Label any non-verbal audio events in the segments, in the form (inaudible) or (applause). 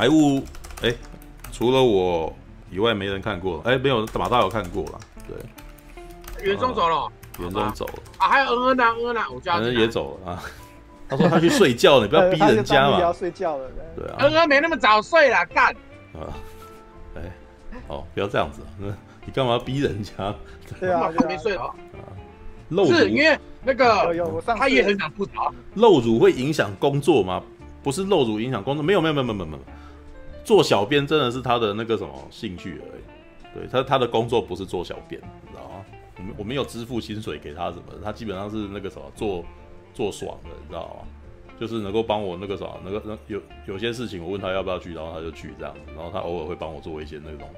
财务，哎、欸，除了我以外没人看过，哎、欸，没有马大有看过了，对，元宗走了，元宗走了。啊，还有恩恩呢，恩恩呢，我家恩恩也走了啊，他说他去睡觉，你不要 (laughs) 逼人家嘛，要睡觉了，对。啊，恩恩没那么早睡了，干，啊，哎，哦，不要这样子，(laughs) 你干嘛要逼人家？对啊，他没睡好。露乳。是因为那个他也很想吐槽。露乳会影响工作吗？不是露乳影响工作，没有没有没有没有没有。做小编真的是他的那个什么兴趣而已。对他他的工作不是做小编，你知道吗？我们我没有支付薪水给他什么，他基本上是那个什么做做爽的，你知道吗？就是能够帮我那个什么，那个那有有些事情我问他要不要去，然后他就去这样子，然后他偶尔会帮我做一些那种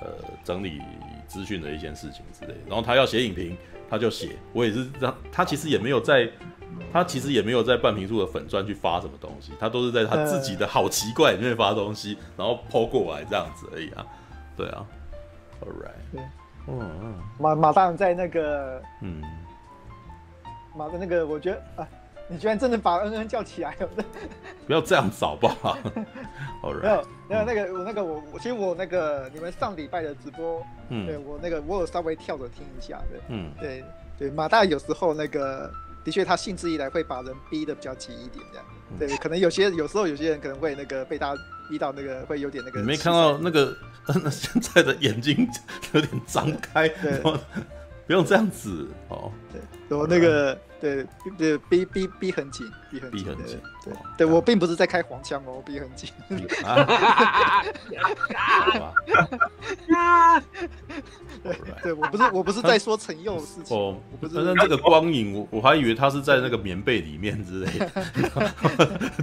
呃整理资讯的一些事情之类，然后他要写影评。他就写，我也是让他其实也没有在，他其实也没有在半瓶醋的粉钻去发什么东西，他都是在他自己的好奇怪里面发东西，然后 po 过来这样子而已啊，对啊，All right，对，嗯嗯，马马大人在那个，嗯，马的那个，我觉得啊。你居然真的把恩恩叫起来了？(laughs) 不要这样子好不好？(laughs) 好，没有，没有那个我那个我我其实我那个你们上礼拜的直播，嗯，对我那个我有稍微跳着听一下的，嗯，对对，马大有时候那个的确他兴致一来会把人逼得比较急一点，这样，嗯、对，可能有些有时候有些人可能会那个被他逼到那个会有点那个。你没看到那个 (laughs) 现在的眼睛有点张开，对，(laughs) 不用这样子哦，对，我那个。对对，逼逼逼很紧，逼很紧，对对，我并不是在开黄腔哦，逼很紧。(laughs) (laughs) 对对，我不是我不是在说陈佑的事情哦，不是。但是这个光影，我我还以为他是在那个棉被里面之类的，(laughs)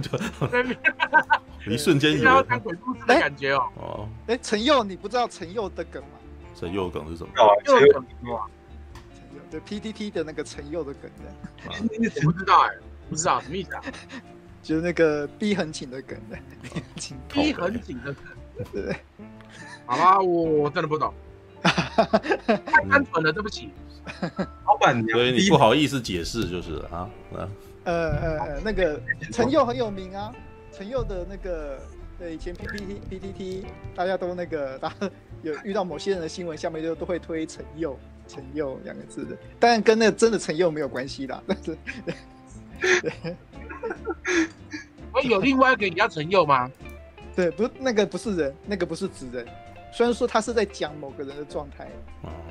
就一瞬间以为看鬼故事的感觉哦。哦，哎，陈佑，你不知道陈佑的梗吗？陈佑梗是什么？对 PTT 的那个陈佑的梗的，我不知道哎，不知道什么意思啊？(laughs) 就是那个逼很紧的梗的，(laughs) 逼很紧的梗，对。好吧，我真的不懂，(laughs) 太单纯了，对不起。老板娘，所以你不好意思解释就是了啊。呃呃呃，那个陈佑很有名啊，陈佑的那个对以前 P P T P T T，大家都那个，大家有遇到某些人的新闻，下面就都会推陈佑。陈佑两个字的，当然跟那个真的陈佑没有关系啦。但是，(laughs) 我有另外一个人叫陈佑吗？(laughs) 对，不，那个不是人，那个不是指人。虽然说他是在讲某个人的状态，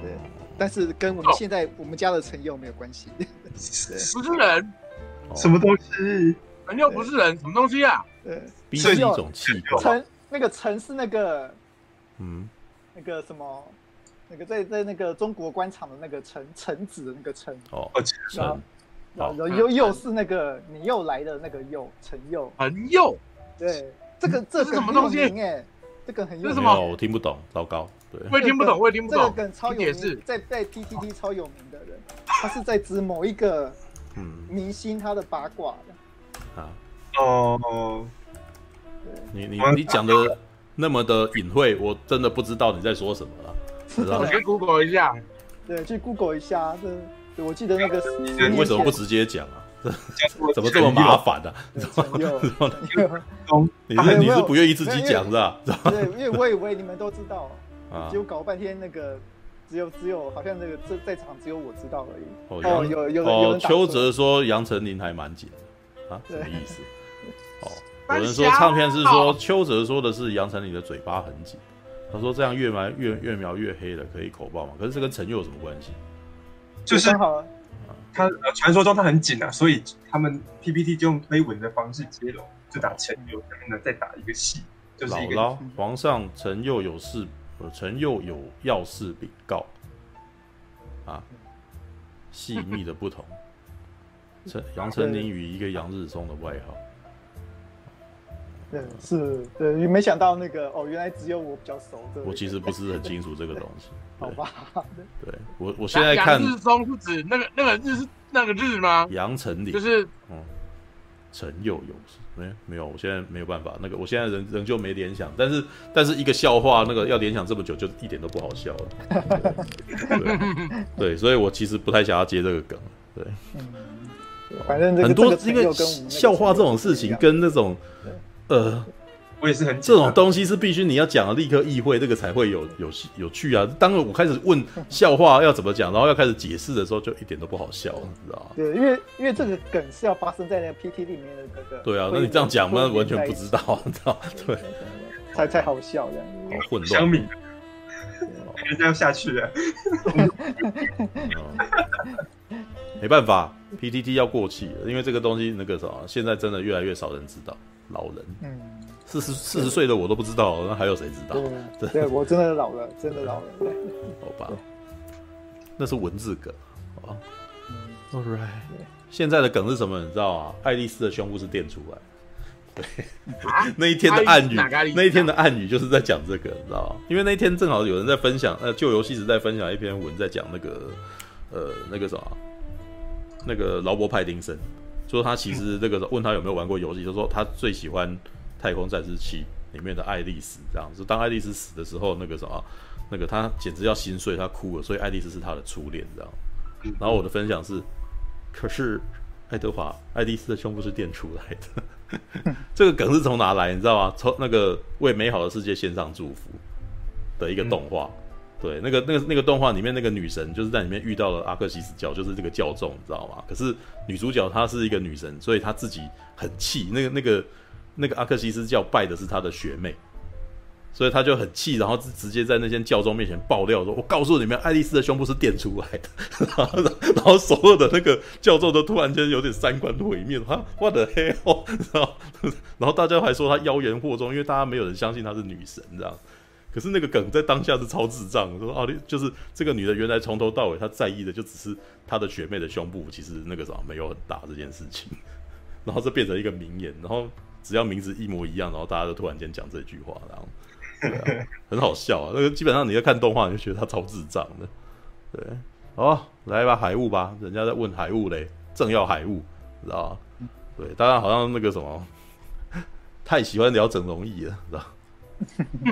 对，但是跟我们现在我们家的陈佑没有关系。(laughs) 不是人，什么东西？陈佑不是人，什么东西啊？对，是一种气。陈那个陈是那个，嗯，那个什么？那个在在那个中国官场的那个臣臣子的那个臣。哦，然后然后又又是那个你又来的那个又陈又。陈又对这个这是什么东西哎，这个很有什么？我听不懂，糟糕，对，我也听不懂，我也听不懂。这个梗超有名，在在 T T T 超有名的人，他是在指某一个嗯。明星他的八卦的啊。哦，你你你讲的那么的隐晦，我真的不知道你在说什么了。(laughs) 我去 Google 一下，对，去 Google 一下。对，我记得那个，(laughs) 你为什么不直接讲啊？怎么这么麻烦呢？(laughs) 你是你是不愿意自己讲是吧？对，因为我以为你们都知道啊，结果搞半天那个只有只有好像那个这在场只有我知道而已。哦，有有哦，邱泽说杨丞琳还蛮紧的啊，什么意思？哦，有人说唱片是说邱泽说的是杨丞琳的嘴巴很紧。他说：“这样越描越越描越黑了，可以口爆嘛？可是这跟陈佑有什么关系？就是好他呃，传说中他很紧啊，所以他们 PPT 就用推文的方式接龙，就打陈佑，然后呢再打一个戏，就是一个姥姥皇上陈佑有事，呃，陈佑有要事禀告啊，细密的不同。陈杨丞琳与一个杨日松的外号。”对，是，对，没想到那个哦，原来只有我比较熟。我其实不是很清楚这个东西。(laughs) 好吧。对，我我现在看。杨日中是指那个那个日是那个日吗？杨丞琳。就是，嗯，陈佑有事没？没有，我现在没有办法。那个，我现在仍仍旧没联想，但是但是一个笑话，那个要联想这么久，就一点都不好笑了。(laughs) 对，对，所以我其实不太想要接这个梗。对，反正很多因为笑话这种事情跟那种。呃，我也是很这种东西是必须你要讲的立刻意会，这个才会有有有趣啊。当我开始问笑话要怎么讲，然后要开始解释的时候，就一点都不好笑，你知道吗？对，因为因为这个梗是要发生在那个 P T 里面的那个。对啊，那你这样讲，那完全不知道，你知道？对，才才好笑这样。好混乱。香米，这样下去了。没办法，P T T 要过气了，因为这个东西那个什么，现在真的越来越少人知道，老人。嗯。四十四十岁的我都不知道，那还有谁知道？对，(laughs) 对我真的老了，真的老了。(laughs) 好吧，那是文字梗。好，All right。现在的梗是什么？你知道啊？爱丽丝的胸部是垫出来。对，(laughs) 那一天的暗语，那一天的暗语就是在讲这个，你知道吗？因为那一天正好有人在分享，呃，旧游戏时在分享一篇文，在讲那个，呃，那个什么，那个劳勃派丁森，说他其实这个问他有没有玩过游戏，就说他最喜欢。太空战士七里面的爱丽丝这样子，当爱丽丝死的时候，那个什么，那个他简直要心碎，他哭了，所以爱丽丝是他的初恋，这样。然后我的分享是，可是爱德华，爱丽丝的胸部是垫出来的，(laughs) 这个梗是从哪来？你知道吗？从那个为美好的世界献上祝福的一个动画，对，那个那个那个动画里面那个女神就是在里面遇到了阿克西斯教，就是这个教众，你知道吗？可是女主角她是一个女神，所以她自己很气，那个那个。那个阿克西斯教拜的是她的学妹，所以她就很气，然后直接在那些教众面前爆料说：“我告诉你们，爱丽丝的胸部是垫出来的。”然后所有的那个教众都突然间有点三观毁灭，哈，我的黑哦，然后然后大家还说她妖言惑众，因为大家没有人相信她是女神，这样。可是那个梗在当下是超智障，说哦，就是这个女的原来从头到尾她在意的就只是她的学妹的胸部，其实那个什么没有很大这件事情，然后这变成一个名言，然后。只要名字一模一样，然后大家都突然间讲这句话，然后、很好笑啊！那个基本上你在看动画，你就觉得他超智障的。对，好，来吧，海雾吧，人家在问海雾嘞，正要海雾，知道？对，大家好像那个什么，(laughs) 太喜欢聊整容仪了，知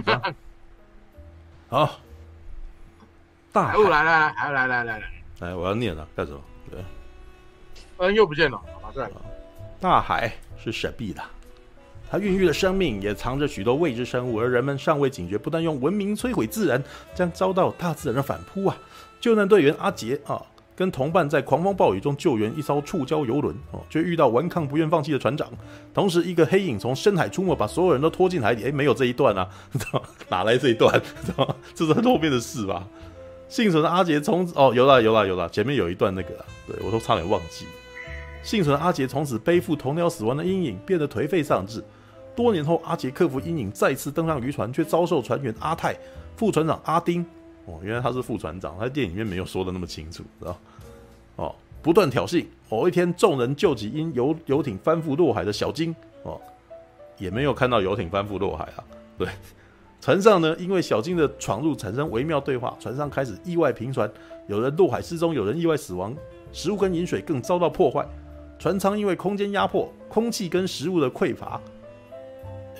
道？好，大海雾来来来，来来来来来，来，我要念了，干什么？对，嗯，又不见了，好吧，大海是神秘的。它孕育了生命，也藏着许多未知生物，而人们尚未警觉，不但用文明摧毁自然，将遭到大自然的反扑啊！救难队员阿杰啊，跟同伴在狂风暴雨中救援一艘触礁游轮哦，却遇到顽抗不愿放弃的船长。同时，一个黑影从深海出没，把所有人都拖进海底。哎，没有这一段啊，(laughs) 哪来这一段？知道？这是后面的事吧？幸存的阿杰从哦，有了有了有了，前面有一段那个，对我都差点忘记。幸存的阿杰从此背负同僚死亡的阴影，变得颓废丧志。多年后，阿杰克服阴影，再次登上渔船，却遭受船员阿泰、副船长阿丁（哦，原来他是副船长，他在电影里面没有说的那么清楚，知道？哦，不断挑衅。某一天，众人救起因游游艇翻覆落海的小金，哦，也没有看到游艇翻覆落海啊。对，(laughs) 船上呢，因为小金的闯入产生微妙对话，船上开始意外频传，有人落海失踪，有人意外死亡，食物跟饮水更遭到破坏，船舱因为空间压迫、空气跟食物的匮乏。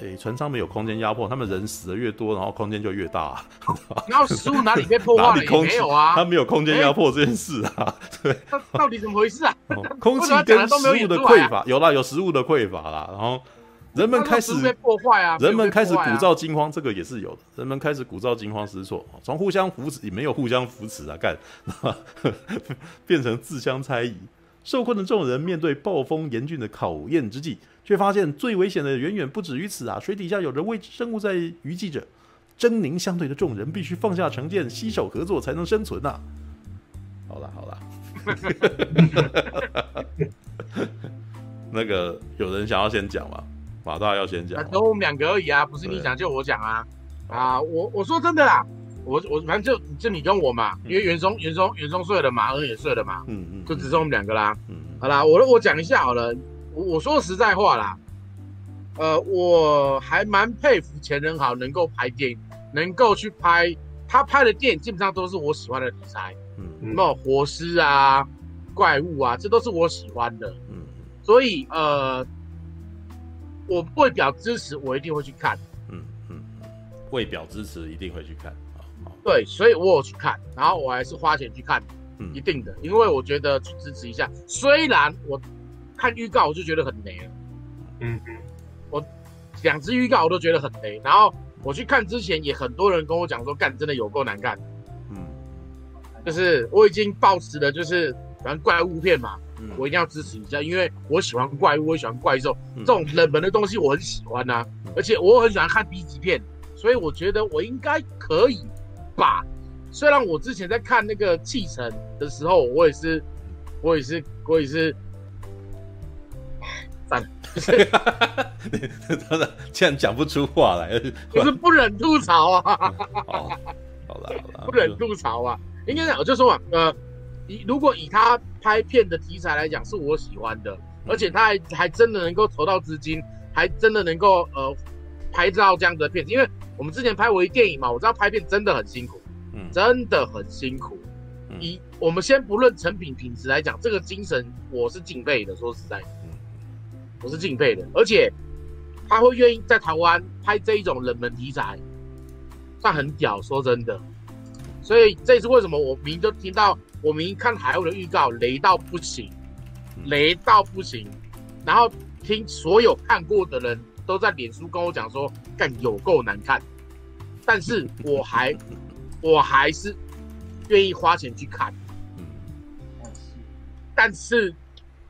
诶、欸，船舱没有空间压迫，他们人死的越多，然后空间就越大，啊。(laughs) 然后食物哪里被破坏了？也没有啊，他没有空间压迫这件事啊。欸、对，(laughs) 到底怎么回事啊？哦、(laughs) 空气跟食物的匮乏，有啦，有食物的匮乏啦。然后人们开始被破坏啊，人们开始鼓噪惊慌，这个也是有的。人们开始鼓噪惊慌失措，从互相扶持也没有互相扶持啊，干，变成自相猜疑。受困的众人面对暴风严峻的考验之际，却发现最危险的远远不止于此啊！水底下有着未知生物在虞姬着，狰狞相对的众人必须放下成见，携手合作才能生存呐、啊！好了好了，那个有人想要先讲吗？马大要先讲，等我们两个而已啊，不是你讲就我讲啊！啊，我我说真的啦。我我反正就就你跟我嘛，因为袁松袁松袁松睡了嘛，恩也睡了嘛，嗯嗯，就只剩我们两个啦。嗯，好啦，我我讲一下好了，我我说实在话啦，呃，我还蛮佩服钱仁豪能够拍电影，能够去拍他拍的电影，基本上都是我喜欢的题材，嗯，什么活尸啊、怪物啊，这都是我喜欢的，嗯，所以呃，我为表支持，我一定会去看，嗯嗯，为表支持一定会去看。对，所以我有去看，然后我还是花钱去看，嗯，一定的，因为我觉得去支持一下。虽然我看预告我就觉得很雷了，嗯嗯，我两支预告我都觉得很雷，然后我去看之前也很多人跟我讲说，干真的有够难看。嗯，就是我已经抱持的，就是反正怪物片嘛，嗯、我一定要支持一下，因为我喜欢怪物，我喜欢怪兽，嗯、这种冷门的东西我很喜欢呐、啊，嗯、而且我很喜欢看 B 级片，所以我觉得我应该可以吧。虽然我之前在看那个继承的时候，我也是，我也是，我也是，(sighs) 算了，真的竟然讲不出话来，我是不忍吐槽啊！好，(laughs) 好了好了，(laughs) 不忍吐槽啊！应该讲，我就说嘛，呃，以如果以他拍片的题材来讲，是我喜欢的，而且他还还真的能够筹到资金，还真的能够呃拍到这样的片子，因为我们之前拍微电影嘛，我知道拍片真的很辛苦。真的很辛苦。以我们先不论成品品质来讲，这个精神我是敬佩的。说实在，我是敬佩的。而且他会愿意在台湾拍这一种冷门题材，算很屌。说真的，所以这是为什么我明就听到，我明看海鸥的预告雷到不行，雷到不行。然后听所有看过的人都在脸书跟我讲说，干有够难看。但是我还。(laughs) 我还是愿意花钱去看，嗯，但是，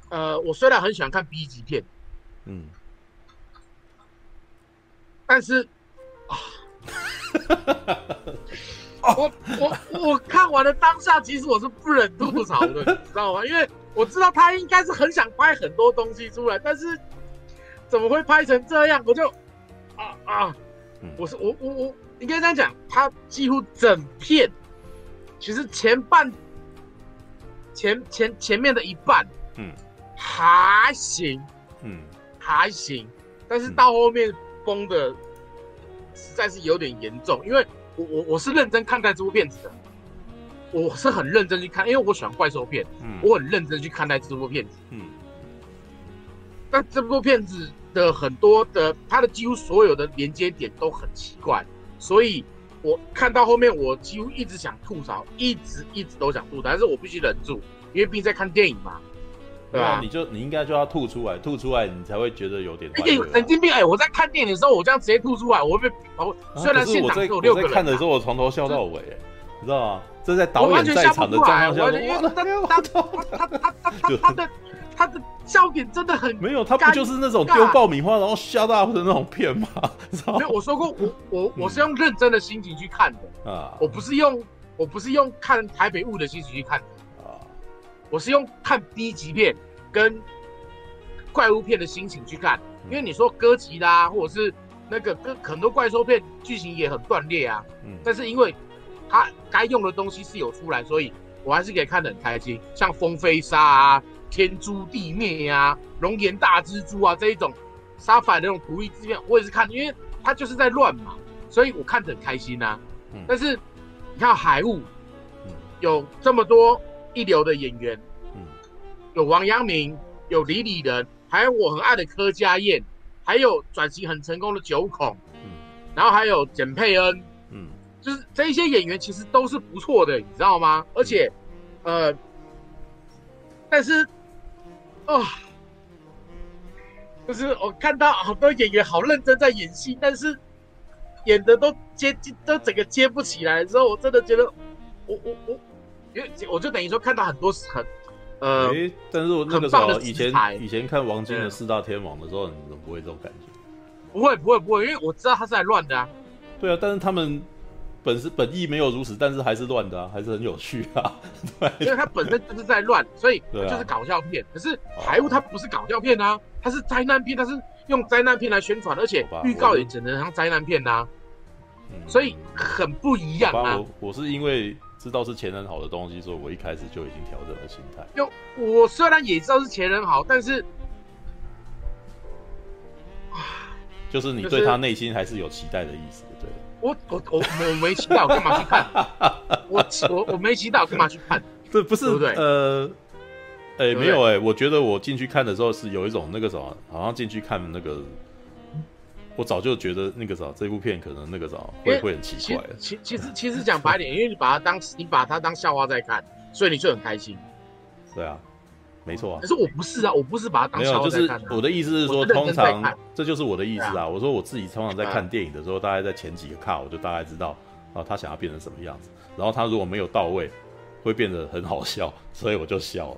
呃，我虽然很喜欢看 B 级片，嗯，但是，啊，(laughs) 我我我看完了当下，其实我是不忍吐槽的，你知道吗？因为我知道他应该是很想拍很多东西出来，但是怎么会拍成这样？我就，啊啊，我是我我我。我应该这样讲，他几乎整片，其实前半、前前前面的一半，嗯，还行，嗯，还行，但是到后面崩的实在是有点严重。因为我我我是认真看待这部片子的，我是很认真去看，因为我喜欢怪兽片，嗯，我很认真去看待这部片子，嗯，但这部片子的很多的，它的几乎所有的连接点都很奇怪。所以，我看到后面，我几乎一直想吐槽，一直一直都想吐槽，但是我必须忍住，因为毕竟在看电影嘛，对啊？你就你应该就要吐出来，吐出来你才会觉得有点。哎，神经病！哎，我在看电影的时候，我这样直接吐出来，我会被……哦，虽然现场只有六个人，看的时候我从头笑到尾，你知道吗？这在导演在场的状况下，我他他他他他的。他 (laughs) 的笑点真的很没有，他不就是那种丢爆米花然后吓大的那种片 (laughs) 吗？没有，我说过，我我我是用认真的心情去看的。啊，我不是用我不是用看台北雾的心情去看的。啊，我是用看 B 级片跟怪物片的心情去看，因为你说哥吉拉或者是那个跟很多怪兽片剧情也很断裂啊，嗯，但是因为他该用的东西是有出来，所以我还是可以看得很开心，像风飞沙啊。天诛地灭呀、啊，熔岩大蜘蛛啊，这一种杀反的那种图一之变，我也是看，因为他就是在乱嘛，所以我看得很开心呐、啊。嗯、但是你看海雾，嗯、有这么多一流的演员，嗯、有王阳明，有李李仁，还有我很爱的柯佳燕，还有转型很成功的九孔，嗯、然后还有简佩恩，嗯，就是这一些演员其实都是不错的，你知道吗？而且，呃，但是。哦，就是我看到好多演员好认真在演戏，但是演的都接都整个接不起来之后，我真的觉得我我我，因为我就等于说看到很多很呃、欸，但是我那个时候以前以前看王晶的四大天王的时候，你怎么不会这种感觉？不会不会不会，因为我知道他是来乱的啊。对啊，但是他们。本是本意没有如此，但是还是乱的啊，还是很有趣啊。对，因为它本身就是在乱，所以 (laughs) 就是搞笑片。啊、可是海雾它不是搞笑片啊，它是灾难片，它是用灾难片来宣传，而且预告也只能像灾难片啊。嗯、所以很不一样啊。我我是因为知道是前人好的东西，所以我一开始就已经调整了心态。就我虽然也知道是前人好，但是就是你对他内心还是有期待的意思。我我我我没期待，我干嘛去看？(laughs) 我我我没期待，我干嘛去看？(laughs) 对，不是对不对？呃，哎、欸，没有哎、欸，我觉得我进去看的时候是有一种那个什么，好像进去看那个，我早就觉得那个啥，这部片可能那个啥会会很奇怪。其其实其实讲白点，因为你把它当你把它当笑话在看，所以你就很开心。(laughs) 对啊，没错啊。可是我不是啊，我不是把它当。没有，就是我的意思是说，通常这就是我的意思啊。我说我自己通常在看电影的时候，大概在前几个卡，我就大概知道啊，他想要变成什么样子。然后他如果没有到位，会变得很好笑，(laughs) 所以我就笑了，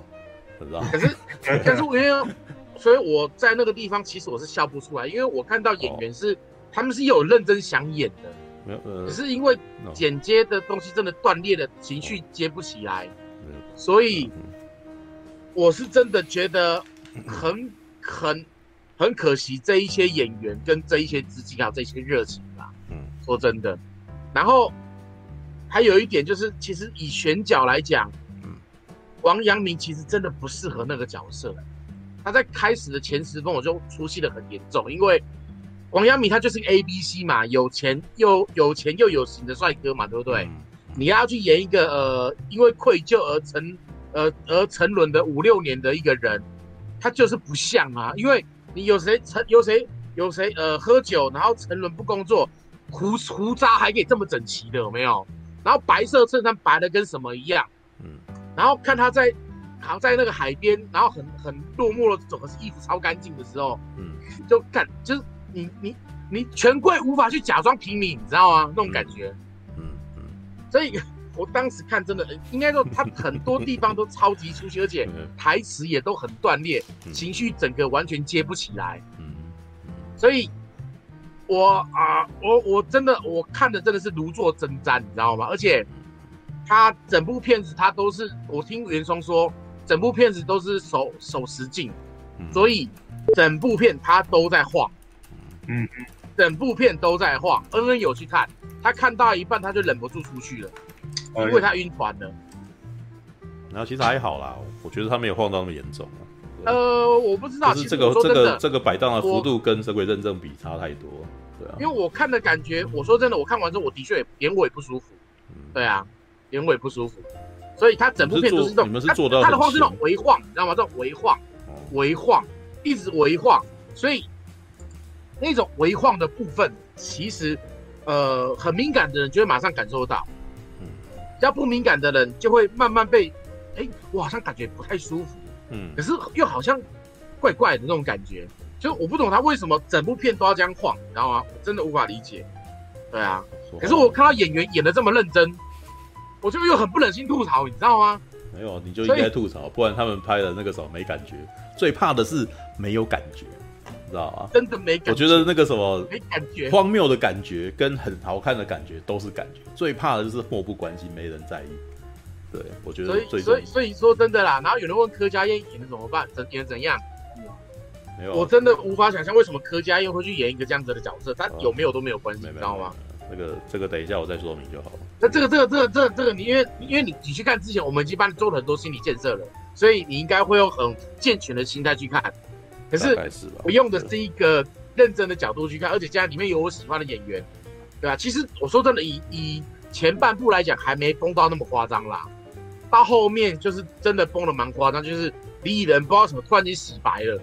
你知道吗？可是，可是我因为，所以我在那个地方其实我是笑不出来，因为我看到演员是、哦、他们是有认真想演的，没有，呃、只是因为剪接的东西真的断裂了，情绪接不起来，哦、所以。嗯我是真的觉得很很很可惜，这一些演员跟这一些资金还有这些热情啊。嗯，说真的，然后还有一点就是，其实以选角来讲，嗯，王阳明其实真的不适合那个角色。他在开始的前十分我就出戏的很严重，因为王阳明他就是 A B C 嘛，有钱又有钱又有型的帅哥嘛，对不对？你要去演一个呃，因为愧疚而成。呃，而沉沦的五六年的一个人，他就是不像啊，因为你有谁沉，有谁有谁呃喝酒，然后沉沦不工作，胡胡渣还可以这么整齐的有没有？然后白色衬衫白的跟什么一样，嗯，然后看他在好像在那个海边，然后很很落寞的走，可是衣服超干净的时候，嗯，就感就是你你你权贵无法去假装平民，你知道吗？那种感觉，嗯嗯，所以。我当时看真的，应该说他很多地方都超级出戏，而且台词也都很断裂，情绪整个完全接不起来。所以我啊，我我真的我看的真的是如坐针毡，你知道吗？而且他整部片子他都是，我听袁松说，整部片子都是手手持镜，所以整部片他都在晃，嗯，整部片都在晃。恩恩有去看，他看到一半他就忍不住出去了。因为他晕船了，然后其实还好啦，我觉得他没有晃到那么严重啊。呃，我不知道，就是这个这个这个摆荡的幅度跟《神鬼认证》比差太多，对啊。因为我看的感觉，我说真的，我看完之后，我的确也眼尾不舒服。对啊，眼尾不舒服，所以他整部片都是这种，你们是做到他的晃是那种微晃，你知道吗？这种微晃，微晃，一直微晃，所以那种微晃的部分，其实呃很敏感的人就会马上感受到。比较不敏感的人就会慢慢被，哎，我好像感觉不太舒服，嗯，可是又好像怪怪的那种感觉，就我不懂他为什么整部片都要这样晃，你知道吗？我真的无法理解。对啊，可是我看到演员演的这么认真，我就又很不忍心吐槽，你知道吗？没有，你就应该吐槽，不然他们拍的那个什么没感觉。最怕的是没有感觉。知道啊，真的没感觉。我觉得那个什么没感觉，荒谬的感觉跟很好看的感觉都是感觉。最怕的就是漠不关心，没人在意。对，我觉得最所以所以所以说真的啦。然后有人问柯佳嬿演的怎么办？怎演怎样？没有，我真的无法想象为什么柯佳嬿会去演一个这样子的角色。他有没有都没有关系，你知道吗？这个这个等一下我再说明就好了。那这个这个这个这个这个你因为因为你你去看之前，我们已经帮你做了很多心理建设了，所以你应该会用很健全的心态去看。可是我用的是一个认真的角度去看，而且现在里面有我喜欢的演员，对吧？其实我说真的，以以前半部来讲，还没崩到那么夸张啦。到后面就是真的崩的蛮夸张，就是李李仁不知道什么突然间洗白了，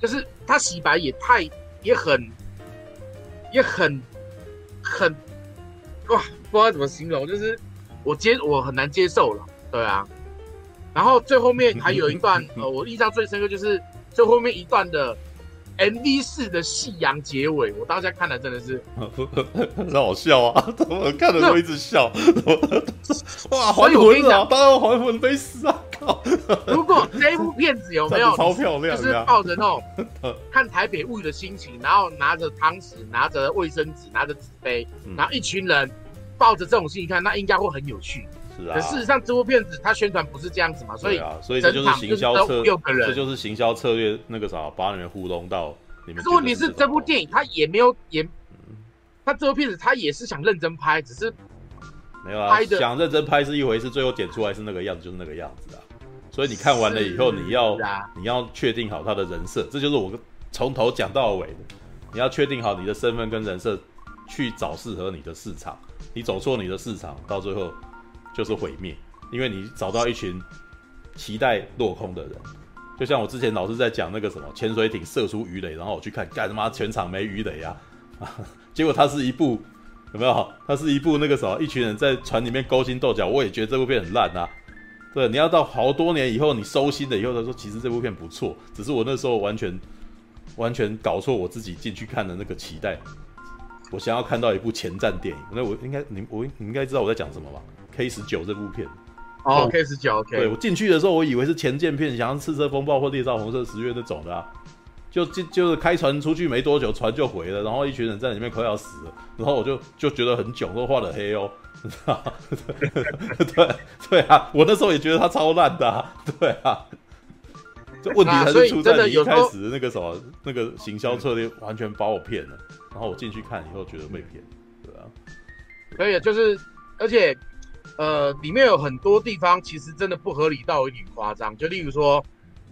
就是他洗白也太也很也很很哇，不知道怎么形容，就是我接我很难接受了，对啊。然后最后面还有一段，(laughs) 呃，我印象最深刻就是。最后面一段的 MV 式的夕阳结尾，我当下看了真的是 (laughs) 很好笑啊！怎么看的都一直笑？(laughs) 哇，还魂啊！当然还魂没死啊！靠！如果这部片子有没有 (laughs) 超漂亮，就是抱着那种看台北物语的心情，然后拿着汤匙、拿着卫生纸、拿着纸杯，然后一群人抱着这种心情看，那应该会很有趣。是啊，可事实上，这部片子它宣传不是这样子嘛，所以啊，所以这就是行销策略，这就是行销策略，那个啥，把你们糊弄到你们。可是问题是，这部电影它也没有也，它这部片子它也是想认真拍，只是没有啊，想认真拍是一回事，最后剪出来是那个样子，就是那个样子啊。所以你看完了以后，你要你要确定好他的人设，这就是我从头讲到尾的。你要确定好你的身份跟人设，去找适合你的市场。你走错你的市场，到最后。就是毁灭，因为你找到一群期待落空的人，就像我之前老是在讲那个什么潜水艇射出鱼雷，然后我去看，干他妈全场没鱼雷啊，(laughs) 结果它是一部有没有？它是一部那个什么，一群人在船里面勾心斗角，我也觉得这部片很烂啊，对，你要到好多年以后，你收心了以后，他说其实这部片不错，只是我那时候完全完全搞错我自己进去看的那个期待。我想要看到一部前战电影，那我应该你我你应该知道我在讲什么吧？K 十九这部片。哦，K 十九，对我进去的时候，我以为是前舰片，想要《赤色风暴》或《烈焰红色十月》那种的啊，就就就是开船出去没多久，船就回了，然后一群人在里面快要死了，然后我就就觉得很囧，都画的黑哦，(laughs) 对对啊，我那时候也觉得他超烂的，啊，对啊，这问题还是出在你一开始那个什么那个行销策略完全把我骗了，然后我进去看以后觉得被骗，对啊，可以，就是而且。呃，里面有很多地方其实真的不合理到有点夸张，就例如说，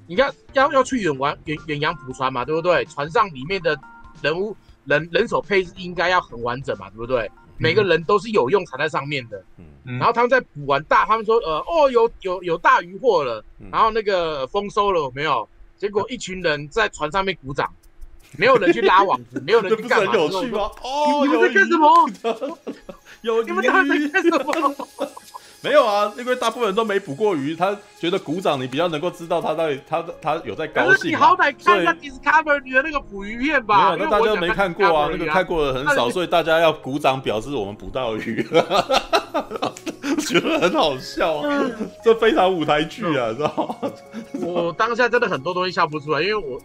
你看要要去远玩远远洋捕船嘛，对不对？船上里面的人物人人手配置应该要很完整嘛，对不对？每个人都是有用才在上面的。嗯，然后他们在捕完大，他们说呃哦有有有大鱼获了，然后那个丰收了没有？结果一群人在船上面鼓掌，没有人去拉网子，没有人去干嘛？这不是很有趣吗？哦，你们在干什么？(laughs) 有鱼，你们在干什么？(laughs) 没有啊，因为大部分人都没捕过鱼，他觉得鼓掌你比较能够知道他到底他他有在高兴。可是你好歹看一下 Discovery 的那个捕鱼片吧。没有，那大家没看过啊，那个看过的很少，所以大家要鼓掌表示我们捕到鱼。(laughs) 觉得很好笑，这非常舞台剧啊，知道吗？我当下真的很多东西笑不出来，因为我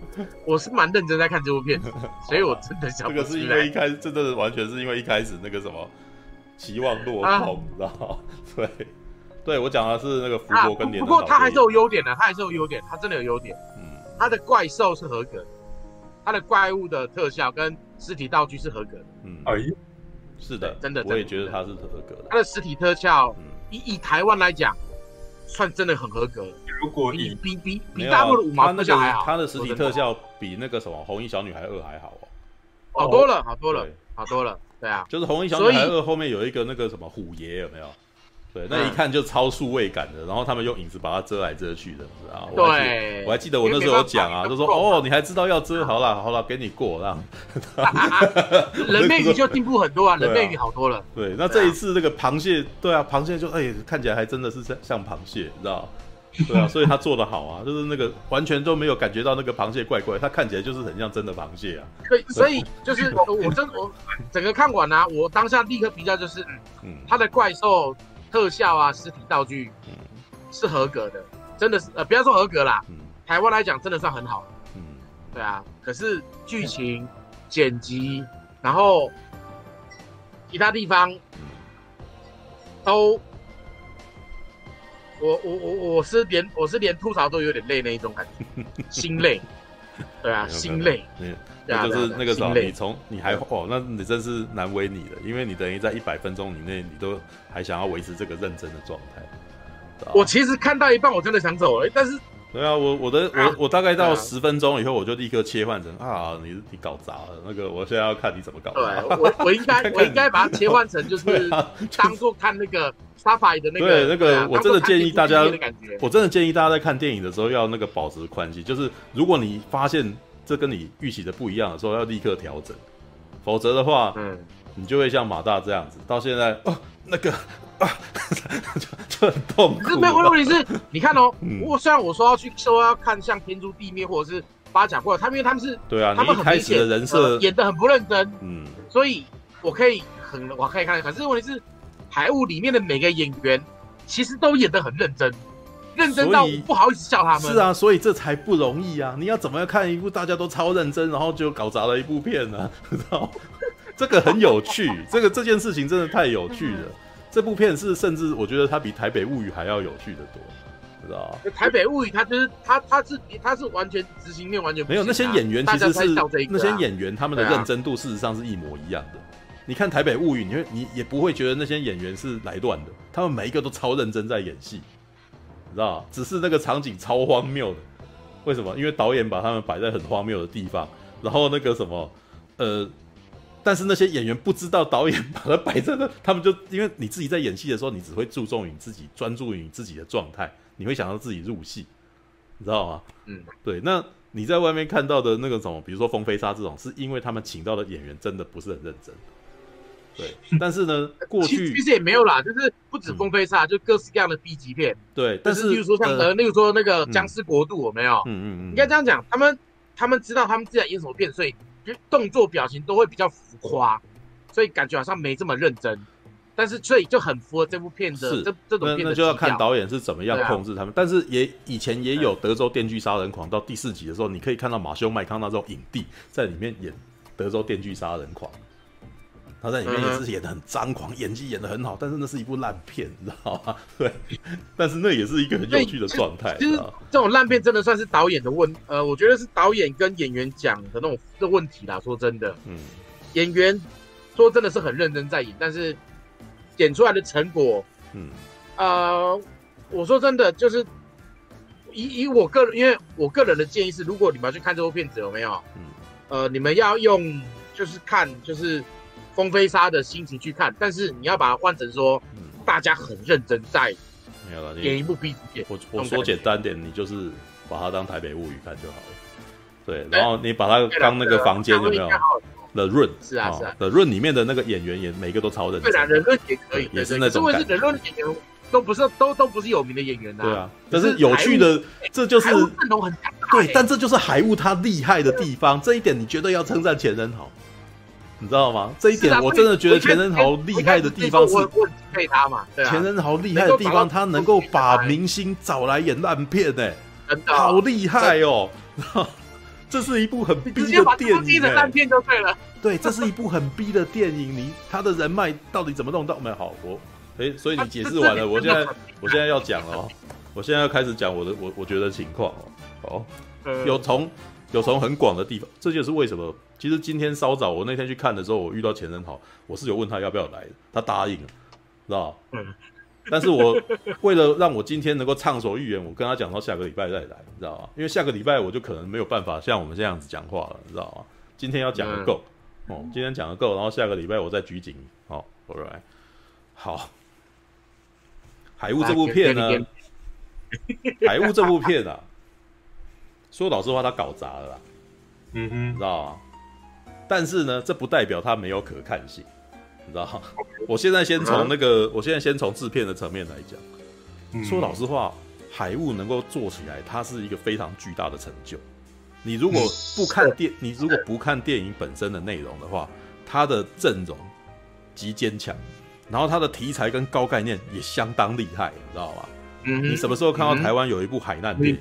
我是蛮认真在看这部片，所以我真的笑不出来。这个是因为一开始真的完全是因为一开始那个什么。期望落空，你知道？对，对我讲的是那个福伯跟连。不过他还是有优点的，他还是有优点，他真的有优点。嗯，他的怪兽是合格的，他的怪物的特效跟实体道具是合格的。嗯，哎，是的，真的，我也觉得他是合格的。他的实体特效，以以台湾来讲，算真的很合格。如果比比比比大陆的五毛特效还好，他的实体特效比那个什么《红衣小女孩二》还好哦，好多了，好多了，好多了。对啊，就是《红衣小女孩二》后面有一个那个什么虎爷有没有？对，那一看就超数位感的，然后他们用影子把它遮来遮去的，知道吗？对，我还记得我那时候有讲啊，就说哦，你还知道要遮，好了好了，给你过让。(laughs) (laughs) 人面鱼就进步很多啊，人面鱼好多了。对，那这一次那个螃蟹，对啊，螃蟹就哎看起来还真的是像像螃蟹，你知道？(laughs) 对啊，所以他做的好啊，就是那个完全都没有感觉到那个螃蟹怪怪，它看起来就是很像真的螃蟹啊。对，所以就是我真我整个看完呢、啊，我当下立刻比较就是，嗯，它的怪兽特效啊，实体道具，嗯，是合格的，真的是呃，不要说合格啦，嗯，台湾来讲真的算很好，嗯，对啊，可是剧情、剪辑，然后其他地方都。我我我我是连我是连吐槽都有点累那一种感觉，(laughs) 心累，对啊，心累，嗯，那就是那个时候你从你还哦，那你真是难为你了，因为你等于在一百分钟以内，你都还想要维持这个认真的状态。我其实看到一半，我真的想走了，但是。对啊，我我的我我大概到十分钟以后，我就立刻切换成啊，你你搞砸了，那个我现在要看你怎么搞。对，我我应该 (laughs) 我应该把它切换成就是当做看那个 Sci-Fi 的那个。对，那个我真的建议大家，我真的建议大家在看电影的时候要那个保持宽心，就是如果你发现这跟你预期的不一样的时候，要立刻调整，否则的话，嗯，你就会像马大这样子，到现在哦那个。(laughs) 啊，就就很痛苦。可是没有问题是，(laughs) 你看哦，我虽然我说要去说要看像《天诛地灭》或者是《八甲怪》，他们因为他们是对啊，他们很明显的人设演的很不认真，嗯，所以我可以很我可以看。可是问题是，《海雾》里面的每个演员其实都演的很认真，认真到不好意思笑他们。是啊，所以这才不容易啊！你要怎么样看一部大家都超认真，然后就搞砸了一部片呢？(laughs) 知道？这个很有趣，这个这件事情真的太有趣了。这部片是甚至我觉得它比《台北物语》还要有趣的多，知道《台北物语》它就是它它是它是完全执行面完全没有那些演员其实是那些演员他们的认真度事实上是一模一样的。啊、你看《台北物语》，你会你也不会觉得那些演员是来乱的，他们每一个都超认真在演戏，你知道只是那个场景超荒谬的，为什么？因为导演把他们摆在很荒谬的地方，然后那个什么呃。但是那些演员不知道导演把它摆在那，他们就因为你自己在演戏的时候，你只会注重于你自己，专注于你自己的状态，你会想到自己入戏，你知道吗？嗯，对。那你在外面看到的那个什么，比如说《风飞沙》这种，是因为他们请到的演员真的不是很认真，对，但是呢，过去其实也没有啦，就是不止风飞沙，就各式各样的 B 级片。对，但是比如说像呃，例如说那个僵尸国度，有没有？嗯嗯嗯，应该这样讲，他们他们知道他们自己在演什么片，所以就动作表情都会比较浮夸，所以感觉好像没这么认真。但是所以就很符合这部片的这这种片的，那就要看导演是怎么样控制他们。但是也以前也有德州电锯杀人狂到第四集的时候，你可以看到马修麦康纳这种影帝在里面演德州电锯杀人狂。他在里面也是演的很张狂，演技演的很好，但是那是一部烂片，你知道吗？对，但是那也是一个很有趣的状态。(laughs) 其实这种烂片真的算是导演的问，呃，我觉得是导演跟演员讲的那种的问题啦。说真的，嗯，演员说真的是很认真在演，但是演出来的成果，嗯，呃，我说真的，就是以以我个人，因为我个人的建议是，如果你们要去看这部片子，有没有？嗯，呃，你们要用就是看就是。风飞沙的心情去看，但是你要把它换成说，大家很认真在没有了演一部 B 级片。我我说简单点，你就是把它当台北物语看就好了。对，然后你把它当那个房间有没有？The Room 是啊是啊，The Room 里面的那个演员也每个都超认真。对啊，The Room 也可以，也是那种。是 The Room 的演员都不是都都不是有名的演员呐。对啊，但是有趣的，这就是对，但这就是海雾他厉害的地方，这一点你绝对要称赞前人豪。你知道吗？这一点我真的觉得钱仁豪厉害的地方是，配他嘛？钱仁豪厉害的地方，他能够把明星找来演烂片，哎，好厉害哦！(laughs) 这是一部很逼的电影，烂片就对了。对，这是一部很逼的电影。你他的人脉到底怎么弄到？没好，我哎，所以你解释完了，(laughs) 我现在我现在要讲了，我现在要开始讲我的我我觉得情况哦。有从有从很广的地方，这就是为什么。其实今天稍早，我那天去看的时候，我遇到钱人豪，我是有问他要不要来的，他答应了，知道嗯。但是我为了让我今天能够畅所欲言，我跟他讲到下个礼拜再来，你知道吗？因为下个礼拜我就可能没有办法像我们这样子讲话了，你知道吗？今天要讲的够，嗯、哦，今天讲的够，然后下个礼拜我再举警。好，Alright，好。海雾这部片呢？海雾这部片啊，说老实话，他搞砸了啦。嗯哼，知道吗？但是呢，这不代表它没有可看性，你知道吗？我现在先从那个，我现在先从制片的层面来讲。说老实话，海雾能够做起来，它是一个非常巨大的成就。你如果不看电，你如果不看电影本身的内容的话，它的阵容极坚强，然后它的题材跟高概念也相当厉害，你知道吗？你什么时候看到台湾有一部海难电影？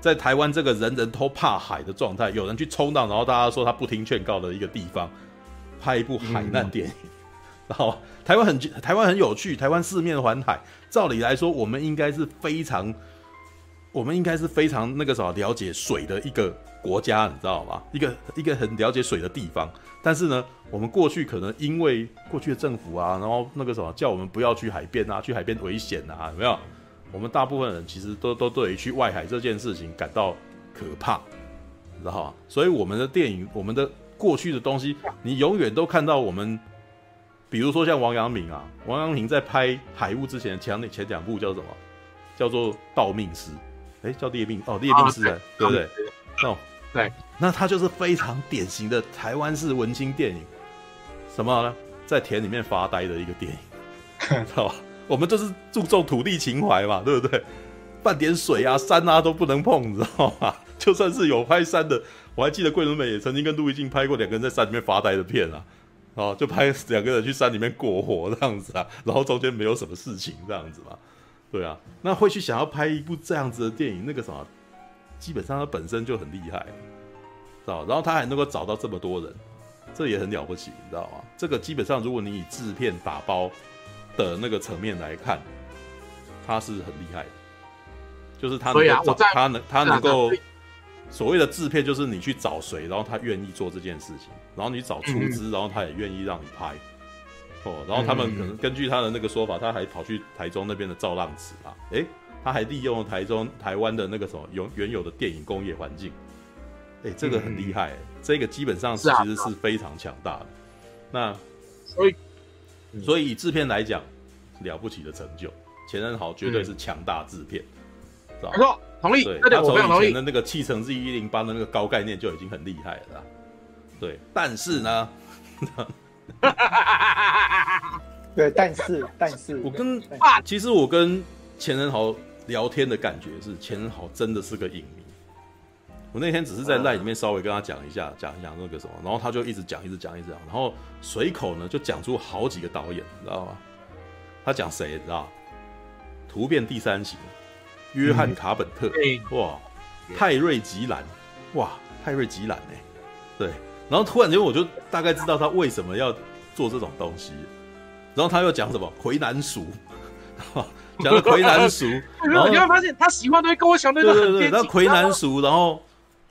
在台湾这个人人都怕海的状态，有人去冲浪，然后大家说他不听劝告的一个地方，拍一部海难电影。嗯、然后台湾很台湾很有趣，台湾四面环海，照理来说我们应该是非常，我们应该是非常那个什么了解水的一个国家，你知道吗？一个一个很了解水的地方。但是呢，我们过去可能因为过去的政府啊，然后那个什么叫我们不要去海边啊，去海边危险啊，有没有？我们大部分人其实都都对于去外海这件事情感到可怕，知道吗？所以我们的电影，我们的过去的东西，你永远都看到我们，比如说像王阳明啊，王阳明在拍《海雾》之前前前两部叫什么？叫做《盗命师》，哎，叫列命哦，列命师啊，对不对？哦，对，那他就是非常典型的台湾式文青电影，什么呢？在田里面发呆的一个电影，(laughs) 知道吧？我们就是注重土地情怀嘛，对不对？半点水啊、山啊都不能碰，你知道吗？(laughs) 就算是有拍山的，我还记得桂纶镁也曾经跟陆一静拍过两个人在山里面发呆的片啊，哦，就拍两个人去山里面过活这样子啊，(laughs) 然后中间没有什么事情这样子嘛，对啊，那会去想要拍一部这样子的电影，那个什么，基本上他本身就很厉害，知道？然后他还能够找到这么多人，这也很了不起，你知道吗？这个基本上如果你以制片打包。的那个层面来看，他是很厉害的，就是他能够找他能他能够所谓的制片，就是你去找谁，然后他愿意做这件事情，然后你找出资，然后他也愿意让你拍，哦，然后他们可能根据他的那个说法，他还跑去台中那边的造浪池啊，诶，他还利用台中台湾的那个什么有原有的电影工业环境，诶，这个很厉害，这个基本上是其实是非常强大的，那所以。所以以制片来讲，了不起的成就，钱仁豪绝对是强大制片，是吧？没错，同意。对，他从以前的那个七乘 Z 一零八的那个高概念就已经很厉害了，对。但是呢，(laughs) 对，但是但是我跟啊，其实我跟钱仁豪聊天的感觉是，钱仁豪真的是个影迷。我那天只是在赖里面稍微跟他讲一下，讲一讲那个什么，然后他就一直讲，一直讲，一直讲，然后随口呢就讲出好几个导演，你知道吗？他讲谁？你知道？突变第三型，约翰卡本特，哇，泰瑞吉兰，哇，泰瑞吉兰哎，对，然后突然间我就大概知道他为什么要做这种东西，然后他又讲什么魁南鼠，(laughs) 讲了魁南鼠，(laughs) 然后你会发现他喜欢的跟我想的对对对，然后魁南鼠，然后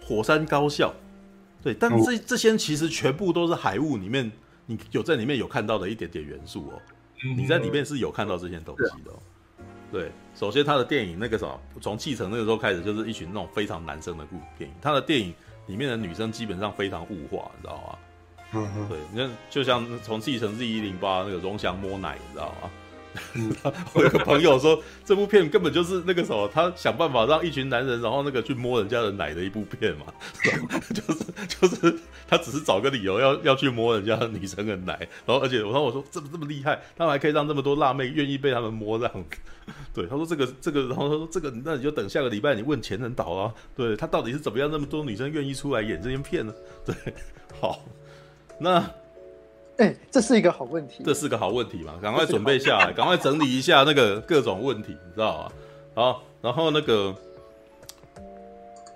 火山高校，对，但这这些其实全部都是海雾里面你有在里面有看到的一点点元素哦，你在里面是有看到这些东西的。对，首先他的电影那个什么，从继承那个时候开始，就是一群那种非常男生的故电影。他的电影里面的女生基本上非常物化，你知道吗？对，你看，就像从继承 Z 一零八那个荣祥摸奶，你知道吗？(laughs) 我有个朋友说，这部片根本就是那个什么，他想办法让一群男人，然后那个去摸人家的奶的一部片嘛，(laughs) 就是就是他只是找个理由要要去摸人家女生的奶，然后而且我说我说这么这么厉害，他们还可以让这么多辣妹愿意被他们摸这样，对，他说这个这个，然后他说这个那你就等下个礼拜你问钱人导啊，对他到底是怎么样那么多女生愿意出来演这些片呢？(laughs) 对，好，那。哎、欸，这是一个好问题。这是个好问题嘛？赶快准备下来，(laughs) 赶快整理一下那个各种问题，你知道吗？好，然后那个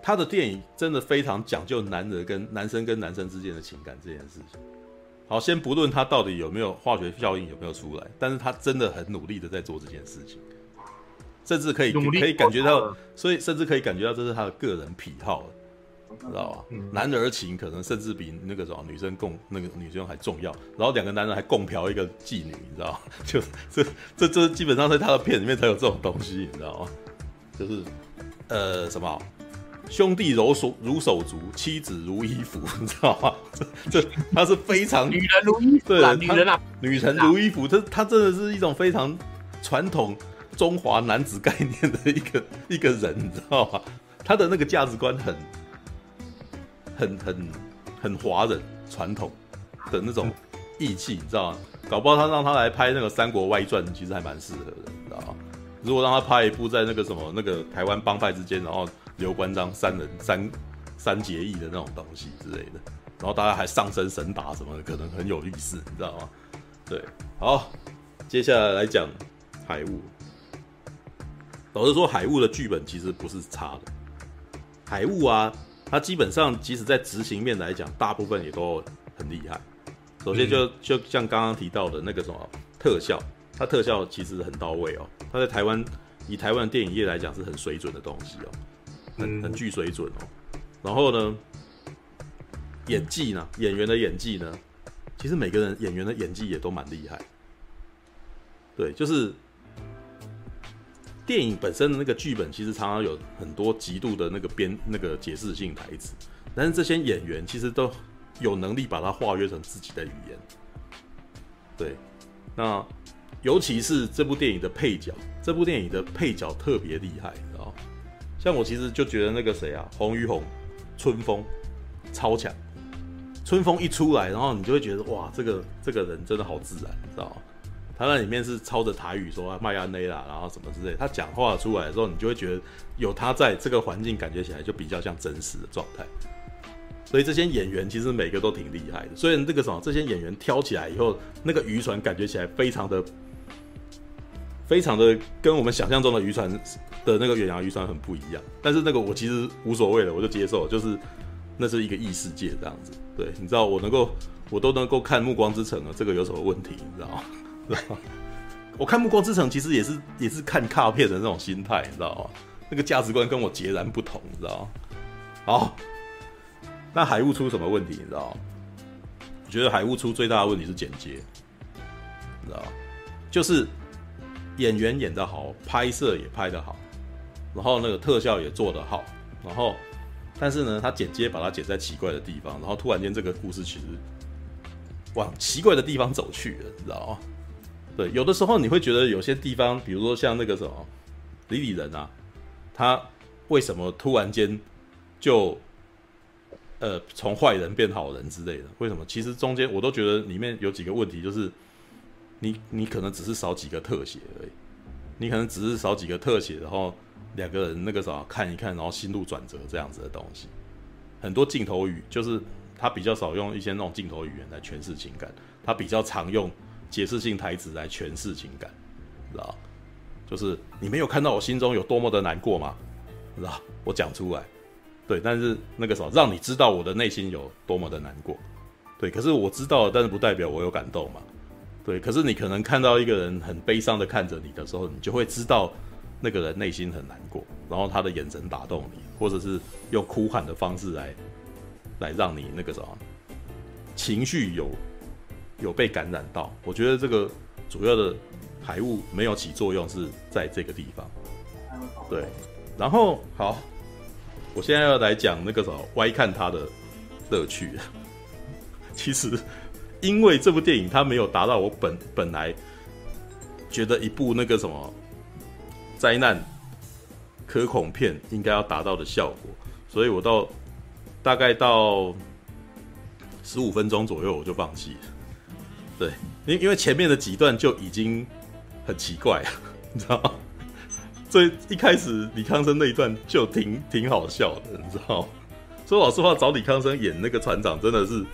他的电影真的非常讲究男人跟男生跟男生之间的情感这件事情。好，先不论他到底有没有化学效应有没有出来，但是他真的很努力的在做这件事情，甚至可以可以感觉到，所以甚至可以感觉到这是他的个人癖好。知道吧？男儿情可能甚至比那个什么女生共那个女生还重要。然后两个男人还共嫖一个妓女，你知道吗？(laughs) 就这这这基本上在他的片里面才有这种东西，你知道吗？就是呃什么兄弟如手如手足，妻子如衣服，你知道吗？(laughs) 这这他是非常女人如衣服，对，女人啊，女人如衣服，这他真的是一种非常传统中华男子概念的一个一个人，你知道吗？他的那个价值观很。很很很华人传统的那种义气，你知道吗？搞不好他让他来拍那个《三国外传》，其实还蛮适合的，你知道吗？如果让他拍一部在那个什么那个台湾帮派之间，然后刘关张三人三三结义的那种东西之类的，然后大家还上身神打什么的，可能很有意思，你知道吗？对，好，接下来来讲海雾。老实说，海雾的剧本其实不是差的，海雾啊。他基本上，即使在执行面来讲，大部分也都很厉害。首先就，就就像刚刚提到的那个什么特效，它特效其实很到位哦。它在台湾，以台湾电影业来讲，是很水准的东西哦，很很具水准哦。然后呢，演技呢，演员的演技呢，其实每个人演员的演技也都蛮厉害。对，就是。电影本身的那个剧本其实常常有很多极度的那个编那个解释性台词，但是这些演员其实都有能力把它化约成自己的语言。对，那尤其是这部电影的配角，这部电影的配角特别厉害，你知道？像我其实就觉得那个谁啊，洪于鸿、春风超强。春风一出来，然后你就会觉得哇，这个这个人真的好自然，你知道吗？他那里面是操着台语说麦安内啦，然后什么之类。他讲话出来的时候，你就会觉得有他在这个环境，感觉起来就比较像真实的状态。所以这些演员其实每个都挺厉害的。虽然这个什么，这些演员挑起来以后，那个渔船感觉起来非常的、非常的跟我们想象中的渔船的那个远洋渔船很不一样。但是那个我其实无所谓的，我就接受，就是那是一个异世界这样子。对，你知道我能够，我都能够看《暮光之城》了，这个有什么问题？你知道吗？对 (laughs) 我看《暮光之城》其实也是也是看卡片的那种心态，你知道吗？那个价值观跟我截然不同，你知道吗？好，那海雾出什么问题？你知道吗？我觉得海雾出最大的问题是剪接，你知道吗？就是演员演得好，拍摄也拍得好，然后那个特效也做得好，然后但是呢，他剪接把它剪在奇怪的地方，然后突然间这个故事其实。往奇怪的地方走去了，你知道吗？对，有的时候你会觉得有些地方，比如说像那个什么李李仁啊，他为什么突然间就呃，从坏人变好人之类的。为什么？其实中间我都觉得里面有几个问题，就是你你可能只是少几个特写而已，你可能只是少几个特写，然后两个人那个啥看一看，然后心路转折这样子的东西。很多镜头语就是他比较少用一些那种镜头语言来诠释情感，他比较常用解释性台词来诠释情感，知道？就是你没有看到我心中有多么的难过吗？知道？我讲出来，对，但是那个时候让你知道我的内心有多么的难过，对，可是我知道，但是不代表我有感动嘛，对，可是你可能看到一个人很悲伤的看着你的时候，你就会知道那个人内心很难过，然后他的眼神打动你。或者是用哭喊的方式来，来让你那个什么情绪有有被感染到。我觉得这个主要的排雾没有起作用是在这个地方。对，然后好，我现在要来讲那个什么歪看他的乐趣。(laughs) 其实因为这部电影它没有达到我本本来觉得一部那个什么灾难。科恐片应该要达到的效果，所以我到大概到十五分钟左右我就放弃了。对，因因为前面的几段就已经很奇怪了，(laughs) 你知道吗？所以一开始李康生那一段就挺挺好笑的，你知道吗？说老实话，找李康生演那个船长真的是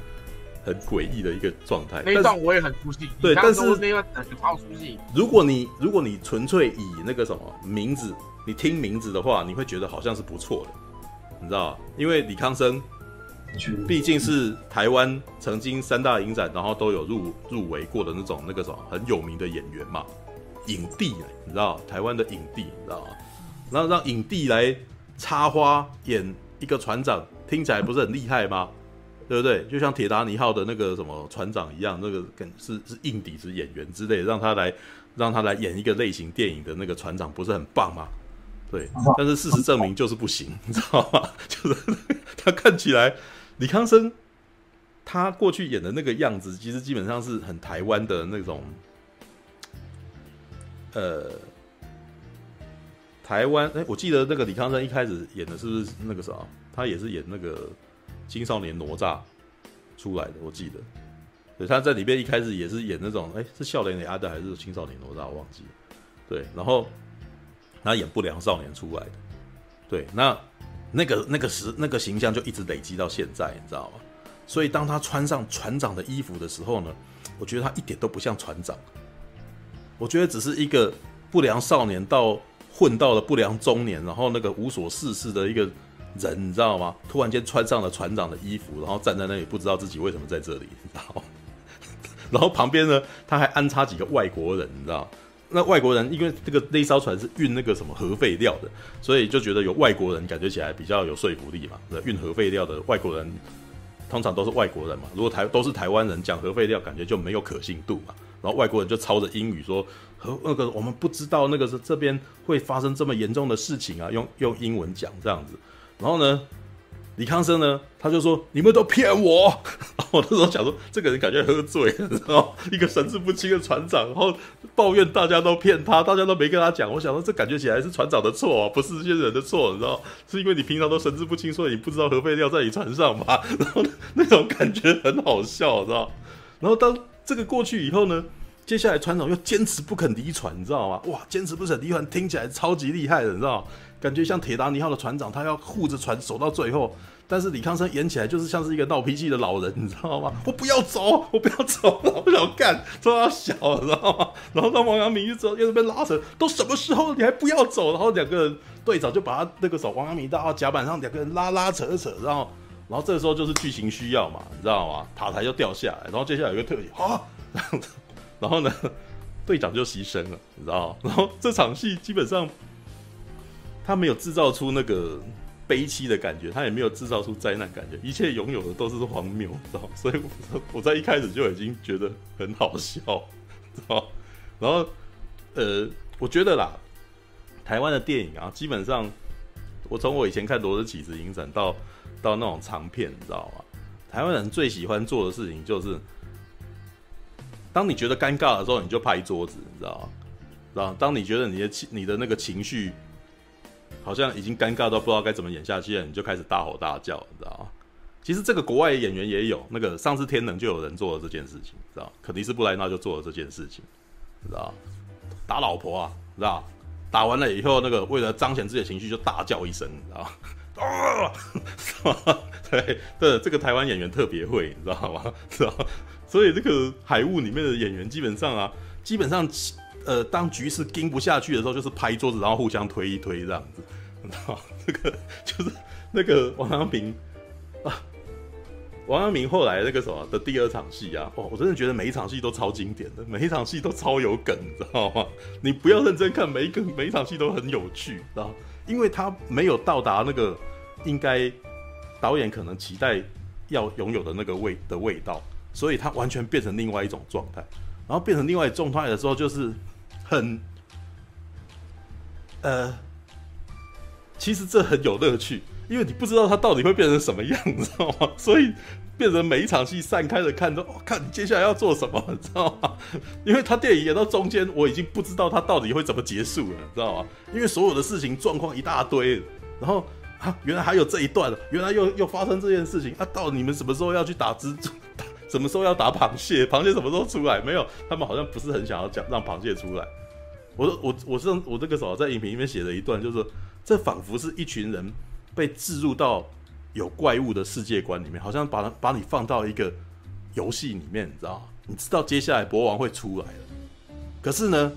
很诡异的一个状态。那一段我也很出戏，对，但是那段超出戏。如果你如果你纯粹以那个什么名字。你听名字的话，你会觉得好像是不错的，你知道因为李康生毕竟是台湾曾经三大影展，然后都有入入围过的那种那个什么很有名的演员嘛，影帝，你知道台湾的影帝，你知道吗？然后让影帝来插花演一个船长，听起来不是很厉害吗？对不对？就像铁达尼号的那个什么船长一样，那个跟是是硬底子演员之类的，让他来让他来演一个类型电影的那个船长，不是很棒吗？对，但是事实证明就是不行，你知道吗？(laughs) 就是 (laughs) 他看起来，李康生他过去演的那个样子，其实基本上是很台湾的那种，呃，台湾。哎，我记得那个李康生一开始演的是不是那个啥？他也是演那个青少年哪吒出来的，我记得。对，他在里边一开始也是演那种，哎，是笑脸的阿德还是青少年哪吒？我忘记了。对，然后。他演不良少年出来的，对，那那个那个时那个形象就一直累积到现在，你知道吗？所以当他穿上船长的衣服的时候呢，我觉得他一点都不像船长，我觉得只是一个不良少年到混到了不良中年，然后那个无所事事的一个人，你知道吗？突然间穿上了船长的衣服，然后站在那里不知道自己为什么在这里，你知道吗？(laughs) 然后旁边呢，他还安插几个外国人，你知道。那外国人因为这个那艘船是运那个什么核废料的，所以就觉得有外国人感觉起来比较有说服力嘛。运核废料的外国人通常都是外国人嘛，如果台都是台湾人讲核废料，感觉就没有可信度嘛。然后外国人就操着英语说：“和那个我们不知道那个是这边会发生这么严重的事情啊，用用英文讲这样子。”然后呢？李康生呢，他就说：“你们都骗我！”然 (laughs) 后我那时候想说，这个人感觉喝醉了，知道一个神志不清的船长，然后抱怨大家都骗他，大家都没跟他讲。我想说，这感觉起来是船长的错啊，不是这些人的错，你知道？是因为你平常都神志不清，所以你不知道核废料在你船上嘛。然 (laughs) 后那种感觉很好笑，知道？然后当这个过去以后呢，接下来船长又坚持不肯离船，你知道吗？哇，坚持不肯离船，听起来超级厉害的，你知道？感觉像铁达尼号的船长，他要护着船走到最后。但是李康生演起来就是像是一个闹脾气的老人，你知道吗？(laughs) 我不要走，我不要走，我不想干，说他小，你知道吗？然后当王阳明一走，又被拉扯，都什么时候了你还不要走？然后两个人队长就把他那个手，王阳明带到甲板上，两个人拉拉扯扯，然后，然后这个时候就是剧情需要嘛，你知道吗？塔台就掉下来，然后接下来有一个特写啊，这样子，然后呢，队长就牺牲了，你知道吗？然后这场戏基本上。他没有制造出那个悲凄的感觉，他也没有制造出灾难感觉，一切拥有的都是荒谬，知道？所以我在一开始就已经觉得很好笑，知道？然后，呃，我觉得啦，台湾的电影啊，基本上，我从我以前看《罗德起子影展》到到那种长片，你知道吗？台湾人最喜欢做的事情就是，当你觉得尴尬的时候，你就拍桌子，你知道吗？然后？当你觉得你的情、你的那个情绪。好像已经尴尬到不知道该怎么演下去了，你就开始大吼大叫，你知道吗？其实这个国外演员也有，那个上次天能就有人做了这件事情，知道？肯尼斯布莱纳就做了这件事情，知道？打老婆啊，知道？打完了以后，那个为了彰显自己的情绪，就大叫一声，知道？啊，对 (laughs) 对，这个台湾演员特别会，你知道吗？(laughs) 知道？所以这个海雾里面的演员基本上啊，基本上，呃，当局势盯不下去的时候，就是拍桌子，然后互相推一推这样子，啊？这个就是那个王阳明啊。王阳明后来那个什么的第二场戏啊，哦，我真的觉得每一场戏都超经典的，每一场戏都超有梗，知道吗？你不要认真看，每一个每一场戏都很有趣，知道？因为他没有到达那个应该导演可能期待要拥有的那个味的味道，所以他完全变成另外一种状态，然后变成另外一种状态的时候，就是很呃，其实这很有乐趣。因为你不知道他到底会变成什么样，你知道吗？所以变成每一场戏散开的看都，哦，看你接下来要做什么，你知道吗？因为他电影演到中间，我已经不知道他到底会怎么结束了，你知道吗？因为所有的事情状况一大堆，然后啊，原来还有这一段，原来又又发生这件事情啊！到底你们什么时候要去打蜘蛛？什么时候要打螃蟹？螃蟹什么时候出来？没有，他们好像不是很想要讲让螃蟹出来。我我我是我这个时候在影评里面写了一段，就是这仿佛是一群人。被置入到有怪物的世界观里面，好像把把你放到一个游戏里面，你知道？你知道接下来国王会出来了，可是呢，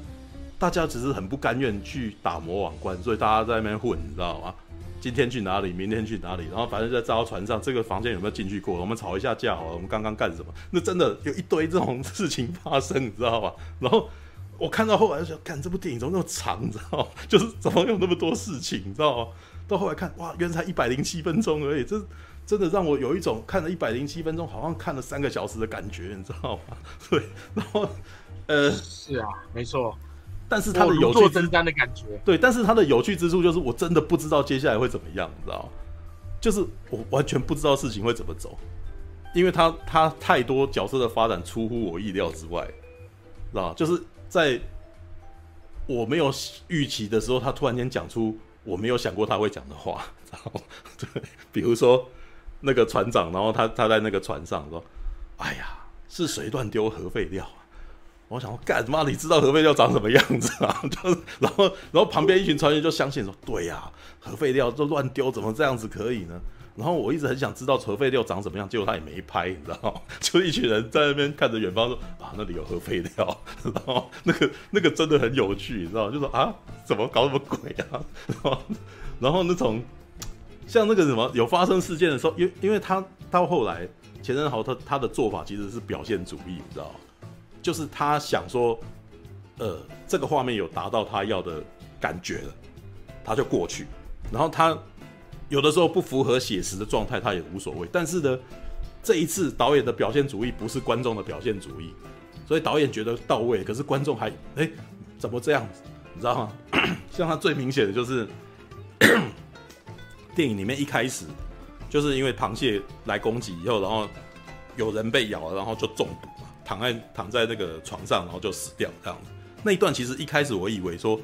大家只是很不甘愿去打魔王关，所以大家在那边混，你知道吗？今天去哪里，明天去哪里，然后反正在这艘船上，这个房间有没有进去过？我们吵一下架好了，我们刚刚干什么？那真的有一堆这种事情发生，你知道吗？然后我看到后来就想，看这部电影怎么那么长，你知道吗？就是怎么有那么多事情，你知道吗？到后来看，哇，原来才一百零七分钟而已，这真的让我有一种看了一百零七分钟，好像看了三个小时的感觉，你知道吗？对，然后，呃，是啊，没错，但是它的有趣之的感觉，对，但是它的有趣之处就是，我真的不知道接下来会怎么样，你知道吗？就是我完全不知道事情会怎么走，因为它它太多角色的发展出乎我意料之外，知道？就是在我没有预期的时候，他突然间讲出。我没有想过他会讲的话，然 (laughs) 后对，比如说那个船长，然后他他在那个船上说：“哎呀，是谁乱丢核废料啊？”我想说：“干嘛？你知道核废料长什么样子啊？”，(laughs) 然后然后旁边一群船员就相信说：“对呀，核废料就乱丢，怎么这样子可以呢？”然后我一直很想知道核废料长什么样，结果他也没拍，你知道吗？(laughs) 就一群人在那边看着远方说：“啊，那里有核废料。”然后那个 (laughs) 那个真的很有趣，你知道吗？就说啊，怎么搞什么鬼啊？(laughs) 然后然后那种像那个什么有发生事件的时候，因因为他到后来钱仁豪他他的做法其实是表现主义，你知道吗？就是他想说，呃，这个画面有达到他要的感觉了，他就过去，然后他。有的时候不符合写实的状态，他也无所谓。但是呢，这一次导演的表现主义不是观众的表现主义，所以导演觉得到位，可是观众还哎、怎么这样子？你知道吗？像他最明显的就是电影里面一开始就是因为螃蟹来攻击以后，然后有人被咬了，然后就中毒嘛，躺在躺在那个床上，然后就死掉这样。那一段其实一开始我以为说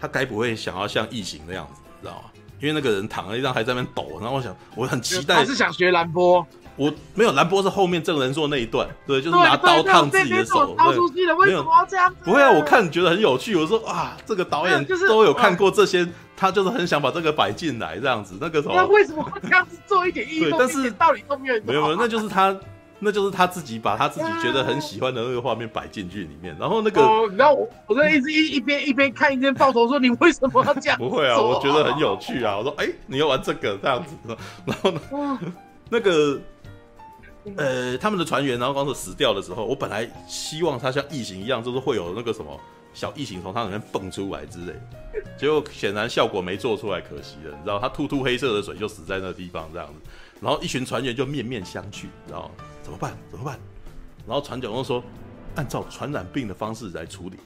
他该不会想要像异形那样子，你知道吗？因为那个人躺了一张，还在那边抖，然后我想，我很期待。他是想学兰波，我没有兰波是后面这个人做那一段，对，就是拿刀烫自己的手，对，为什么要这样？不会啊，我看觉得很有趣。我说啊，这个导演就是都有看过这些，他就是很想把这个摆进来这样子。那个时候，那为什么会这样子做一点意义？对，但是道理都没有。没有没有，那就是他。那就是他自己把他自己觉得很喜欢的那个画面摆进去里面，然后那个，然后我我在一直一一边一边看一边抱头说，你为什么要这样？不会啊，我觉得很有趣啊。我说哎、欸，你要玩这个这样子，然后呢，那个呃，他们的船员然后刚才死掉的时候，我本来希望他像异形一样，就是会有那个什么小异形从他里面蹦出来之类，结果显然效果没做出来，可惜了。你知道，他吐吐黑色的水就死在那个地方这样子，然后一群船员就面面相觑，你知道吗？怎么办？怎么办？然后船长又说：“ (laughs) 按照传染病的方式来处理。”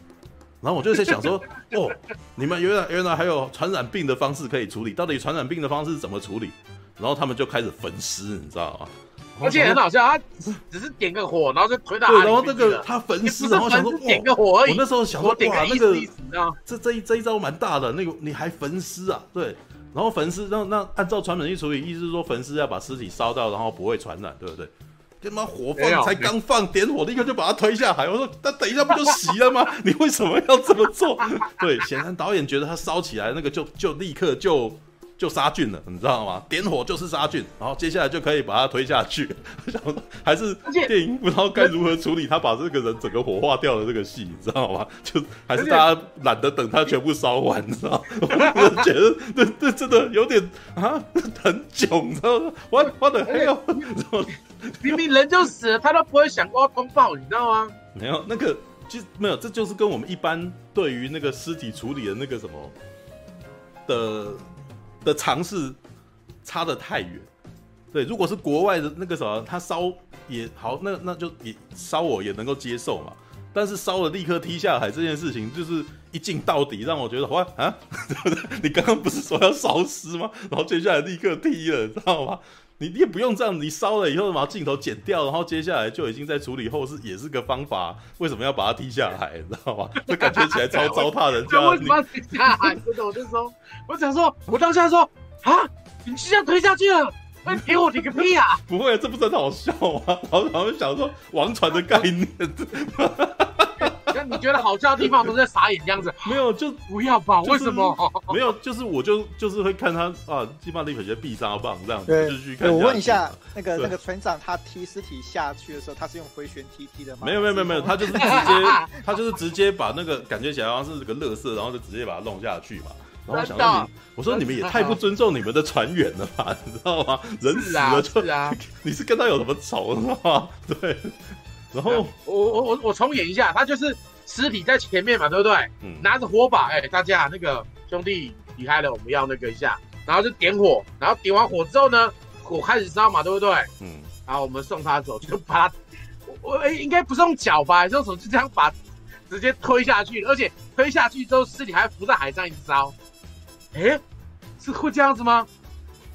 然后我就在想说：“ (laughs) 哦，你们原来原来还有传染病的方式可以处理？到底传染病的方式怎么处理？”然后他们就开始焚尸，你知道吗？而且很好笑，他只是点个火，然后就推到。对，然后那个他焚尸，然后想说：“点个火而已。”我那时候想说：“哇，那个这这一这一招蛮大的，那个你还焚尸啊？”对。然后焚尸，那那按照传统去处理，意思是说焚尸要把尸体烧掉，然后不会传染，对不对？他妈火放才刚放，点火立刻就把他推下海。我说，那等一下不就熄了吗？(laughs) 你为什么要这么做？对，显然导演觉得他烧起来那个就就立刻就。就杀菌了，你知道吗？点火就是杀菌，然后接下来就可以把它推下去。我想说，还是电影不知道该如何处理他把这个人整个火化掉的这个戏，你知道吗？就还是大家懒得等他全部烧完，你知道吗？(laughs) 我觉得这这真的有点啊很囧，你知道吗？我我的哎呦，(laughs) 明明人就死了，他都不会想过要通报，你知道吗？没有那个，其实没有，这就是跟我们一般对于那个尸体处理的那个什么的。的尝试差得太远，对，如果是国外的那个什么，他烧也好，那那就也烧我也能够接受嘛。但是烧了立刻踢下海这件事情，就是一镜到底，让我觉得哇啊，(laughs) 你刚刚不是说要烧尸吗？然后接下来立刻踢了，知道吗？你你也不用这样，你烧了以后把镜头剪掉，然后接下来就已经在处理后事，也是个方法。为什么要把它踢下来？(laughs) 你知道吗？这感觉起来超 (laughs) 糟蹋人家。为什么要踢下来？真的，我就说，我想说，我当下说啊，你就这样推下去了，那给我你个屁啊！不会，这不是很好笑吗？然后他们想说王传的概念。(laughs) 你觉得好笑的地方都在傻眼这样子，(laughs) 没有就不要吧？为什么？(laughs) 没有，就是我就就是会看他啊，基本上立刻就必杀棒这样子，对，就去看。我问一下，那个那个船长他踢尸体下去的时候，他是用回旋踢踢的吗？没有没有没有没有，他就是直接 (laughs) 他就是直接把那个感觉起来好像是个乐色，然后就直接把它弄下去嘛。然后我想到你，我说你们也太不尊重你们的船员了吧？你知道吗？人死了就啊，你是跟他有什么仇是吗？对。然后我我我我重演一下，他就是。尸体在前面嘛，对不对？嗯。拿着火把，哎、欸，大家那个兄弟离开了，我们要那个一下，然后就点火，然后点完火之后呢，火开始烧嘛，对不对？嗯。然后我们送他走，就把他，我哎、欸，应该不是用脚吧？用手就这样把直接推下去，而且推下去之后尸体还浮在海上一直烧。哎、欸，是会这样子吗？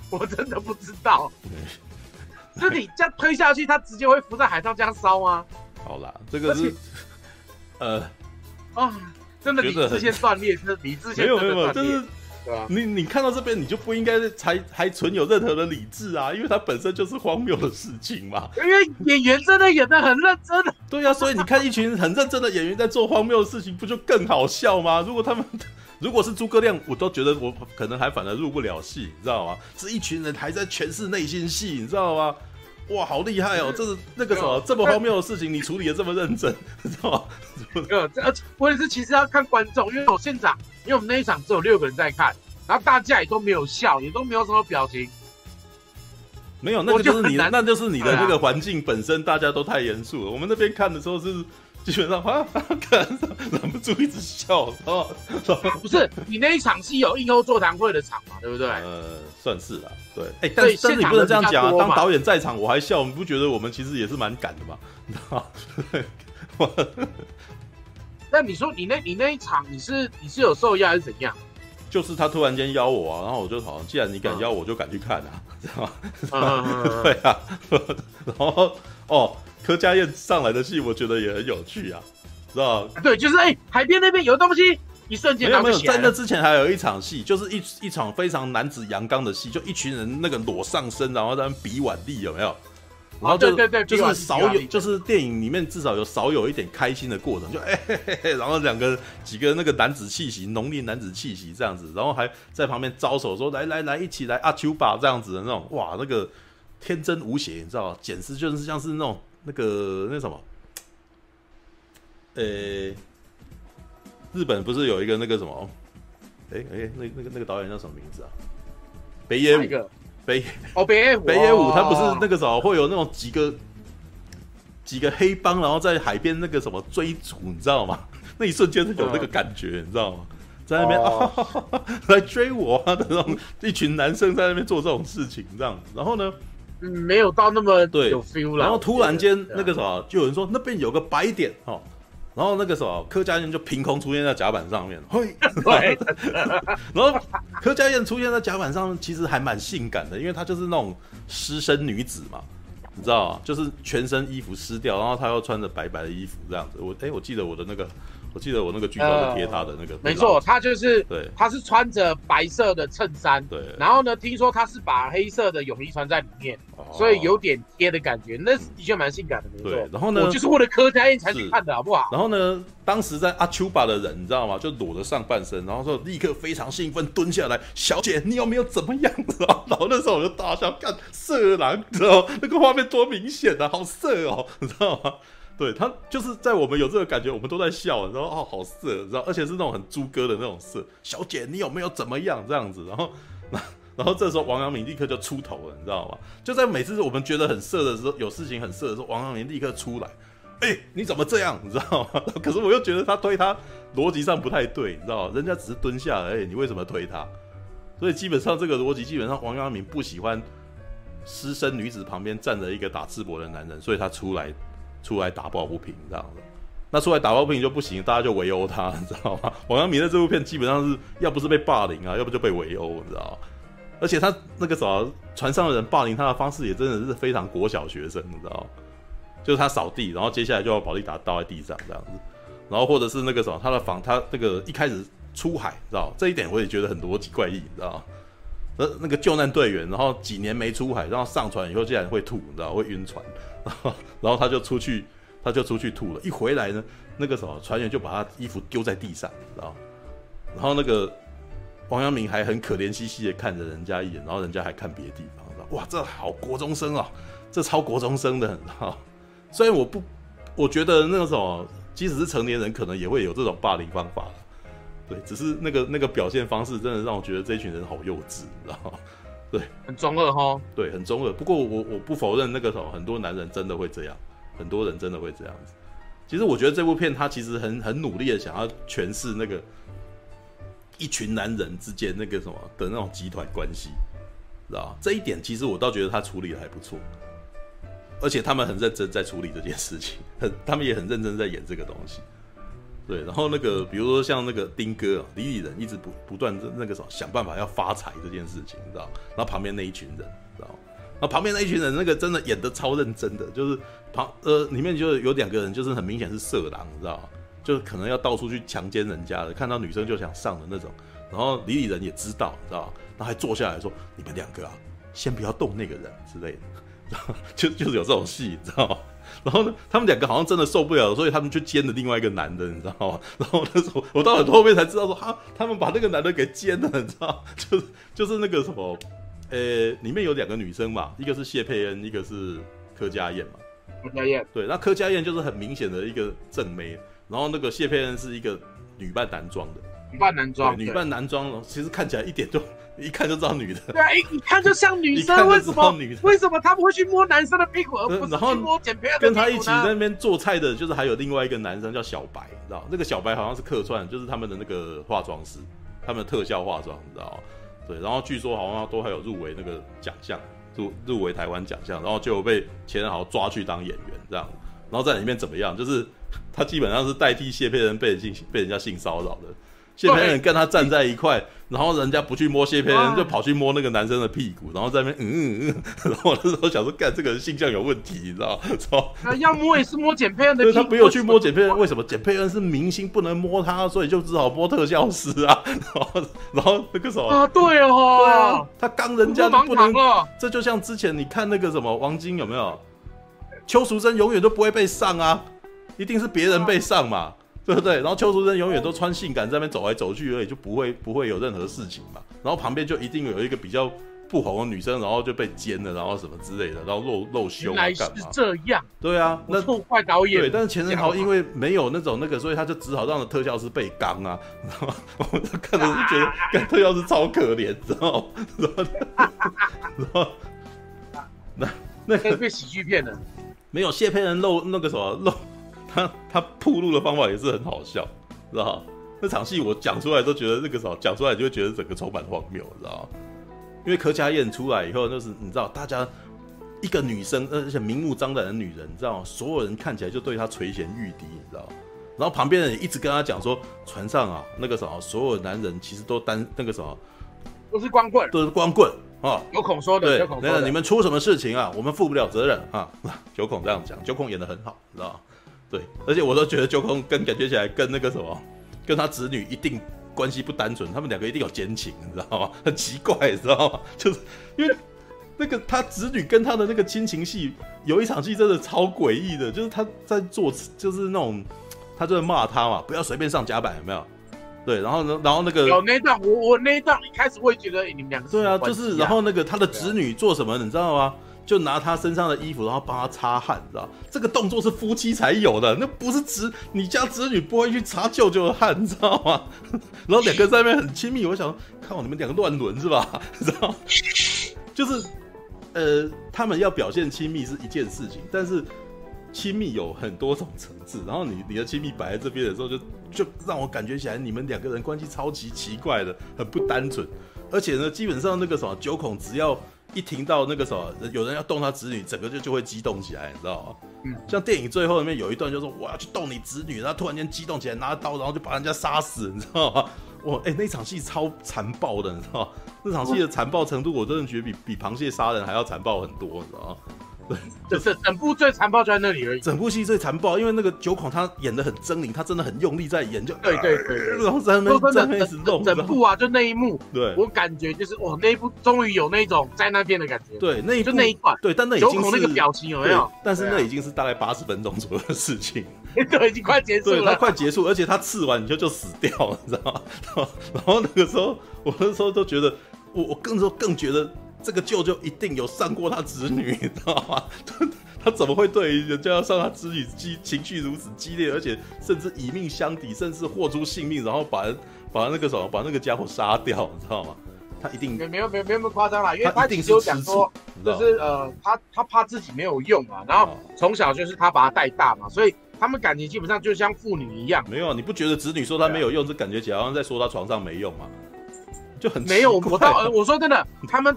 我真的不知道。(laughs) 尸体这样推下去，它直接会浮在海上这样烧吗？好啦，这个是。呃，啊，真的理智线断裂，是理智线没有没有没有，就是你你看到这边，你就不应该才还存有任何的理智啊，因为它本身就是荒谬的事情嘛。因为演员真的演的很认真。(laughs) 对呀、啊，所以你看一群很认真的演员在做荒谬的事情，不就更好笑吗？如果他们 (laughs) 如果是诸葛亮，我都觉得我可能还反而入不了戏，你知道吗？是一群人还在诠释内心戏，你知道吗？哇，好厉害哦！这是那个什么这么荒谬的事情，你处理的这么认真，知道吗？(laughs) 呃，(laughs) 而且问题是，其实要看观众，因为我现场，因为我们那一场只有六个人在看，然后大家也都没有笑，也都没有什么表情。没有，那个就是你的，那就是你的那个环境本身，大家都太严肃了。我们那边看的时候是。基本上啊，看忍不住一直笑，哦，(laughs) 不是你那一场是有映后座谈会的场嘛，对不对？呃，算是啦，对。哎、欸，但是但是你不能这样讲啊，当导演在场我还笑，你不觉得我们其实也是蛮赶的吗？你知道吗？那你说你那你那一场你是你是有受邀还是怎样？就是他突然间邀我啊，然后我就好像既然你敢邀我就敢去看啊，知道吗？嗯、(laughs) 对啊，(laughs) 然后哦。柯佳燕上来的戏，我觉得也很有趣啊，知道对，就是哎、欸，海边那边有东西，一瞬间没有没有，在那之前还有一场戏，就是一一场非常男子阳刚的戏，就一群人那个裸上身，然后在那比腕力，有没有？然后就、哦、对对对，就是少有，就是电影里面至少有少有一点开心的过程，就哎、欸，嘿嘿然后两个几个那个男子气息，浓烈男子气息这样子，然后还在旁边招手说来来来，一起来阿丘吧这样子的那种，哇，那个天真无邪，你知道吗？简直就是像是那种。那个那什么，呃、欸，日本不是有一个那个什么，哎、欸、哎、欸，那那个那个导演叫什么名字啊？北野武，北哦北野武，(laughs) 北野武，他不是那个时候会有那种几个几个黑帮，然后在海边那个什么追逐，你知道吗？(laughs) 那一瞬间是有那个感觉，你知道吗？在那边、(laughs) 来追我那种一群男生在那边做这种事情，这样，然后呢？嗯，没有到那么对有 feel 了。然后突然间那个什么，就有人说那边有个白点哦，(laughs) 然后那个什么柯佳燕就凭空出现在甲板上面，嘿，对。(laughs) 然后柯佳燕出现在甲板上，其实还蛮性感的，因为她就是那种湿身女子嘛，你知道吗？就是全身衣服湿掉，然后她又穿着白白的衣服这样子。我哎，我记得我的那个我记得我那个剧照是贴他的那个，没错，他就是对，他是穿着白色的衬衫，对，然后呢，听说他是把黑色的泳衣穿在里面，所以有点贴的感觉，那的确蛮性感的，没错。然后呢，我就是为了柯佳燕才去看的，好不好？然后呢，当时在阿丘巴的人，你知道吗？就裸着上半身，然后说立刻非常兴奋蹲下来，小姐你有没有怎么样子啊？(laughs) 然后那时候我就大笑，看色狼，你知道那个画面多明显啊，好色哦，你知道吗？对他就是在我们有这个感觉，我们都在笑，然后哦好色，然后，而且是那种很猪哥的那种色。小姐，你有没有怎么样这样子？(laughs) 然后，然后这时候王阳明立刻就出头了，你知道吗？就在每次我们觉得很色的时候，有事情很色的时候，王阳明立刻出来，哎，你怎么这样？你知道吗？可是我又觉得他推他逻辑上不太对，你知道吗？人家只是蹲下而已，你为什么推他？所以基本上这个逻辑，基本上王阳明不喜欢私生女子旁边站着一个打赤膊的男人，所以他出来。出来打抱不平这样子，那出来打抱不平就不行，大家就围殴他，你知道吗？(laughs) 王阳明的这部片基本上是要不是被霸凌啊，要不就被围殴，你知道？而且他那个啥，船上的人霸凌他的方式也真的是非常国小学生，你知道？就是他扫地，然后接下来就要把保利达倒在地上这样子，然后或者是那个什么，他的房，他那个一开始出海，知道这一点我也觉得很逻辑怪异，你知道？那那个救难队员，然后几年没出海，然后上船以后竟然会吐，你知道会晕船。(laughs) 然后他就出去，他就出去吐了。一回来呢，那个什么船员就把他衣服丢在地上，知道？然后那个王阳明还很可怜兮兮的看着人家一眼，然后人家还看别的地方，知道？哇，这好国中生啊，这超国中生的，知道？虽然我不，我觉得那个什么，即使是成年人，可能也会有这种霸凌方法，对，只是那个那个表现方式，真的让我觉得这群人好幼稚，知道吗？对，很中二哈。对，很中二。不过我我不否认那个时候很多男人真的会这样，很多人真的会这样子。其实我觉得这部片他其实很很努力的想要诠释那个一群男人之间那个什么的那种集团关系，知道吧？这一点其实我倒觉得他处理的还不错，而且他们很认真在处理这件事情，很他们也很认真在演这个东西。对，然后那个，比如说像那个丁哥啊，李李仁一直不不断那个什么想办法要发财这件事情，你知道？然后旁边那一群人，知道？然后旁边那一群人，那个真的演的超认真的，就是旁呃里面就有两个人，就是很明显是色狼，你知道？就可能要到处去强奸人家的，看到女生就想上的那种。然后李李仁也知道，你知道？然后还坐下来说：“你们两个啊，先不要动那个人之类的。”然 (laughs) 后就就是有这种戏，你知道吗？(laughs) 然后呢，他们两个好像真的受不了，所以他们就奸了另外一个男的，你知道吗？(laughs) 然后那时候我到很后面才知道说，啊，他们把那个男的给奸了，你知道？就是就是那个什么，呃，里面有两个女生嘛，一个是谢佩恩，一个是柯佳燕嘛。柯佳燕。对，那柯佳燕就是很明显的一个正妹，然后那个谢佩恩是一个女扮男装的。女扮男装，女扮男装，其实看起来一点就。一看就知道女的，对啊，一一看就像女生，(laughs) 为什么？为什么他们会去摸男生的屁股，而不是去摸简佩恩的屁股呢？跟他一起在那边做菜的，就是还有另外一个男生叫小白，你知道？那个小白好像是客串，就是他们的那个化妆师，他们的特效化妆，你知道？对，然后据说好像都还有入围那个奖项，入入围台湾奖项，然后就被钱好抓去当演员这样，然后在里面怎么样？就是他基本上是代替谢佩恩被人性被人家性骚扰的。谢佩恩跟他站在一块，然后人家不去摸谢佩恩，就跑去摸那个男生的屁股，然后在那边嗯嗯嗯，(laughs) 然后我那时候想说，干这个人性向有问题，你知道吗？(laughs) 要摸也是摸简佩恩的屁股，他没有去摸简佩恩，为什么？简佩恩是明星，不能摸他，所以就只好摸特效师啊。(laughs) 然后，然后那个什么啊，对哦，对啊，他刚人家就不能，这就像之前你看那个什么王晶有没有？邱淑贞永远都不会被上啊，一定是别人被上嘛。对不对？然后邱淑贞永远都穿性感在那边走来走去而已，就不会不会有任何事情嘛。然后旁边就一定有一个比较不红的女生，然后就被奸了，然后什么之类的，然后露露胸啊干这样。对啊，那错怪导演。对，但是钱仁豪因为没有那种那个，所以他就只好让特效师被刚啊。然后我就看着是觉得，(laughs) 看特效师超可怜，知道吗？然后 (laughs) 那那个被喜剧片的，没有谢佩恩露那个什么露。他他铺路的方法也是很好笑，知道那场戏我讲出来都觉得那个时候讲出来就会觉得整个充满荒谬，知道因为柯佳燕出来以后，就是你知道，大家一个女生，而且明目张胆的女人，你知道所有人看起来就对她垂涎欲滴，你知道然后旁边人一直跟她讲说，船上啊，那个什么，所有男人其实都单那个什么，都是光棍，都是光棍啊。有孔说的，对，那你们出什么事情啊？我们负不了责任啊。九孔这样讲，九孔演的很好，知道对，而且我都觉得九空跟感觉起来跟那个什么，跟他子女一定关系不单纯，他们两个一定有奸情，你知道吗？(laughs) 很奇怪，你知道吗？(laughs) 就是因为那个他子女跟他的那个亲情戏，有一场戏真的超诡异的，就是他在做，就是那种他就在骂他嘛，不要随便上甲板，有没有？对，然后呢，然后那个有那一段，我我那一段一开始会觉得你们两个对啊，就是然后那个他的子女做什么，你知道吗？就拿他身上的衣服，然后帮他擦汗，知道这个动作是夫妻才有的，那不是侄你家子女不会去擦舅舅的汗，你知道吗？(laughs) 然后两个在那边很亲密，我想看我你们两个乱伦是吧？知道？就是呃，他们要表现亲密是一件事情，但是亲密有很多种层次。然后你你的亲密摆在这边的时候，就就让我感觉起来你们两个人关系超级奇怪的，很不单纯。而且呢，基本上那个什么九孔只要。一听到那个什么，有人要动他子女，整个就就会激动起来，你知道吗？嗯，像电影最后里面有一段，就是说我要去动你子女，然后突然间激动起来，拿刀，然后就把人家杀死，你知道吗？(laughs) 哇，哎、欸，那场戏超残暴的，你知道吗？那场戏的残暴程度，我真的觉得比比螃蟹杀人还要残暴很多，你知道吗？(laughs) 就是整部最残暴就在那里而已。整部戏最残暴，因为那个九孔他演的很狰狞，他真的很用力在演，就对对对，然后在那边在那边整整部啊，就那一幕，对，我感觉就是哇，那一部终于有那种在那边的感觉。对，那一就那一段，对，但那已经是个表情有没有？但是那已经是大概八十分钟左右的事情，(laughs) 对，已经快结束了。他快结束，而且他刺完你就就死掉了，你知道吗？然后那个时候，我那时候都觉得，我我更说更觉得。这个舅舅一定有上过他侄女，(laughs) 你知道吗？(laughs) 他怎么会对人家要上他子女激情绪如此激烈，而且甚至以命相抵，甚至豁出性命，然后把人把那个什么把那个家伙杀掉，你知道吗？他一定没没有没有没有那么夸张啦，因为他一定是有讲说，就是呃，他他怕自己没有用啊，然后从小就是他把他带大嘛，所以他们感情基本上就像父女一样。没有，你不觉得子女说他没有用，这感觉起来好像在说他床上没用吗？就很没有，我到我说真的，(laughs) 他们。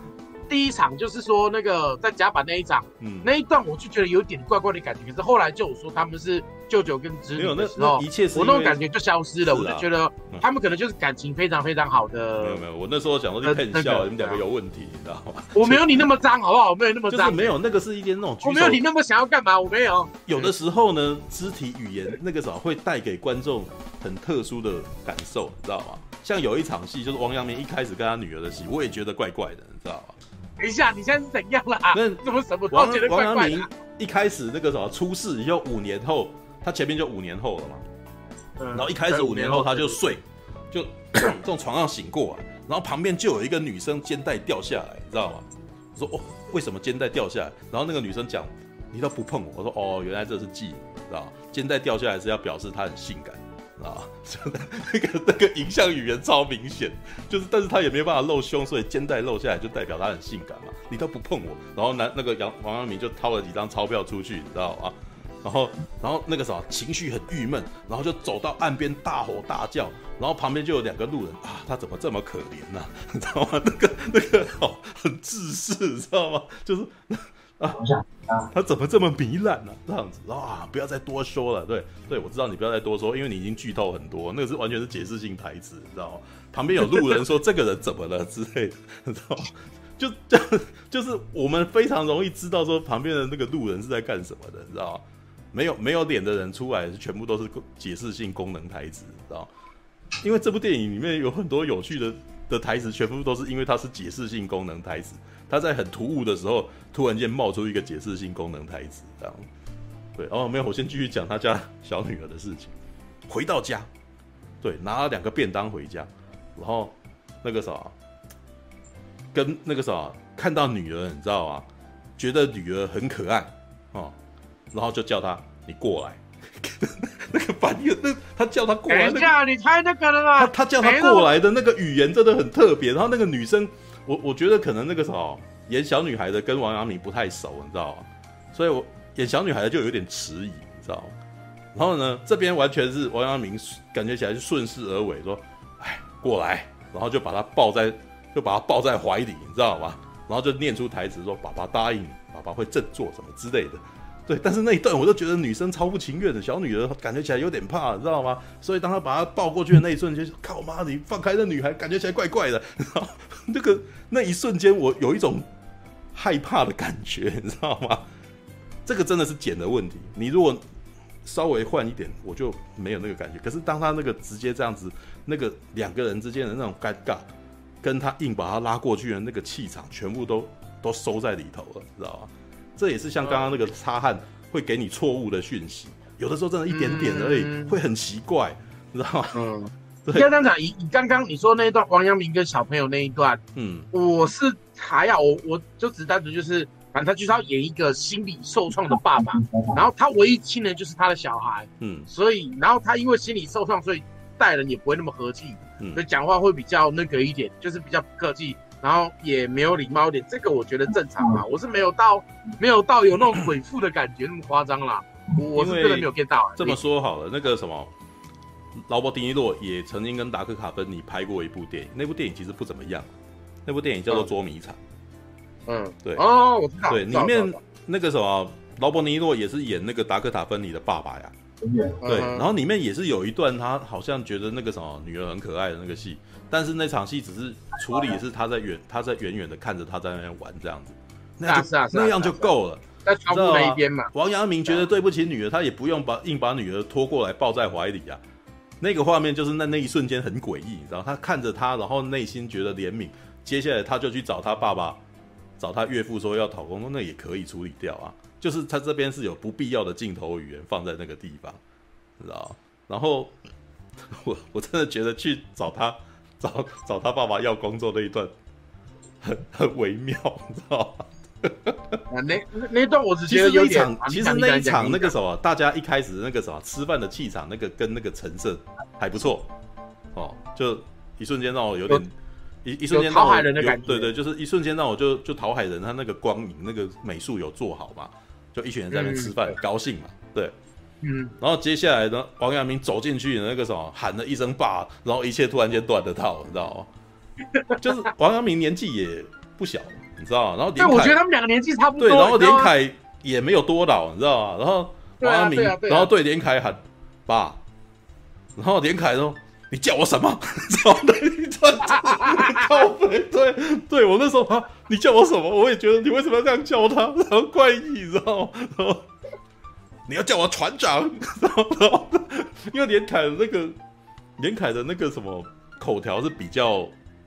第一场就是说那个在甲板那一场，嗯，那一段我就觉得有点怪怪的感觉。可是后来就有说他们是舅舅跟侄女的时候，那一切是我那种感觉就消失了。啊、我就觉得他们可能就是感情非常非常好的。没有没有，我那时候讲的是骗笑，你们两个有问题，你知道吗？我没有 (laughs) 你那么脏，好不好？我没有那么脏，没有那个是一点那种。我没有你那么想要干嘛？我没有。有的时候呢，肢体语言那个时候会带给观众很特殊的感受，你知道吗？像有一场戏，就是王阳明一开始跟他女儿的戏，我也觉得怪怪的，你知道吗？等一下，你现在是怎样了啊？那怎么什么王觉得怪怪的？王阳明一开始那个什么出事以后五年后，他前面就五年后了嘛。嗯。然后一开始五年后他就睡，就 (coughs) 从床上醒过来，然后旁边就有一个女生肩带掉下来，你知道吗？我说哦，为什么肩带掉下来？然后那个女生讲，你都不碰我。我说哦，原来这是忌，知道吗？肩带掉下来是要表示她很性感。啊，(laughs) 真的那个那个影像语言超明显，就是，但是他也没有办法露胸，所以肩带露下来就代表他很性感嘛。你都不碰我，然后男那个杨王阳明就掏了几张钞票出去，你知道吗？然后然后那个什么情绪很郁闷，然后就走到岸边大吼大叫，然后旁边就有两个路人啊，他怎么这么可怜呢？(laughs) 你知道吗？那个那个哦很自私，你知道吗？就是。啊，(laughs) 他怎么这么糜烂呢？这样子啊，不要再多说了。对对，我知道你不要再多说，因为你已经剧透很多，那个是完全是解释性台词，你知道吗？旁边有路人说这个人怎么了之类的，你知道吗？就 (laughs) 这样，就是我们非常容易知道说旁边的那个路人是在干什么的，你知道吗？没有没有脸的人出来，全部都是解释性功能台词，你知道吗？因为这部电影里面有很多有趣的的台词，全部都是因为它是解释性功能台词。他在很突兀的时候，突然间冒出一个解释性功能台词，这样。对，哦，没有，我先继续讲他家小女儿的事情。回到家，对，拿了两个便当回家，然后那个啥，跟那个啥，看到女儿，你知道吗？觉得女儿很可爱哦，然后就叫她你过来。(laughs) 那个反应，那他叫他过来，等一下，你太那个了吗？他他叫他过来的那个语言真的很特别，然后那个女生。我我觉得可能那个时候演小女孩的跟王阳明不太熟，你知道吗？所以我演小女孩的就有点迟疑，你知道？然后呢，这边完全是王阳明感觉起来是顺势而为，说：“哎，过来。”然后就把他抱在，就把他抱在怀里，你知道吗？然后就念出台词说：“爸爸答应你，爸爸会振作什么之类的。”对，但是那一段我都觉得女生超不情愿的，小女儿感觉起来有点怕，你知道吗？所以当她把她抱过去的那一瞬间，靠妈，你放开那女孩，感觉起来怪怪的。然后 (laughs) 那个那一瞬间，我有一种害怕的感觉，你知道吗？这个真的是剪的问题。你如果稍微换一点，我就没有那个感觉。可是当他那个直接这样子，那个两个人之间的那种尴尬，跟他硬把他拉过去的那个气场，全部都都收在里头了，你知道吗？这也是像刚刚那个擦汗会给你错误的讯息，有的时候真的一点点而已，嗯、会很奇怪，你知道吗？嗯，(laughs) 对。要这样讲，以以刚刚你说那一段王阳明跟小朋友那一段，嗯，我是还要我我就只单纯就是。反正他就是要演一个心理受创的爸爸，然后他唯一亲人就是他的小孩，嗯，所以然后他因为心理受创，所以待人也不会那么和气，嗯，所以讲话会比较那个一点，就是比较不客气，然后也没有礼貌一点，这个我觉得正常嘛，我是没有到没有到有那种鬼父的感觉那么夸张啦，我是真的没有 get 到。这么说好了，那个什么劳勃迪尼洛也曾经跟达克卡芬尼拍过一部电影，那部电影其实不怎么样，那部电影叫做《捉迷藏》。嗯，对。哦，我知道，对，里面那个什么劳勃尼诺也是演那个达克塔芬尼的爸爸呀，对，然后里面也是有一段他好像觉得那个什么女儿很可爱的那个戏，但是那场戏只是处理是他在远他在远远的看着他在那边玩这样子，那是啊，那样就够了，在窗户那一边嘛。王阳明觉得对不起女儿，他也不用把硬把女儿拖过来抱在怀里啊，那个画面就是那那一瞬间很诡异，你知道，他看着他，然后内心觉得怜悯，接下来他就去找他爸爸。找他岳父说要讨公公，那也可以处理掉啊。就是他这边是有不必要的镜头语言放在那个地方，知道？然后我我真的觉得去找他找找他爸爸要工作那一段很很微妙，你知道吗？(laughs) 那那那段我只觉得有点。其实那一场那个什么，大家一开始那个什么吃饭的气场，那个跟那个陈设还不错哦，就一瞬间让我有点。一一瞬间讨海人的感觉，对对，就是一瞬间让我就就讨海人，他那个光影那个美术有做好嘛，就一群人在那边吃饭，嗯、高兴嘛，对，嗯，然后接下来呢，王阳明走进去那个什么，喊了一声爸，然后一切突然间断了套，你知道吗？(laughs) 就是王阳明年纪也不小，你知道吗？然后连我觉得他们两个年纪差不多，对，然后连凯也没有多老，你知道吗？然后王阳明，啊啊啊、然后对连凯喊爸，然后连凯说。你叫我什么？(laughs) (laughs) 对对，我那时候啊，你叫我什么？我也觉得你为什么要这样叫他？然后怪异，你知道吗？然后你要叫我船长，然后因为连凯的那个连凯的那个什么口条是比较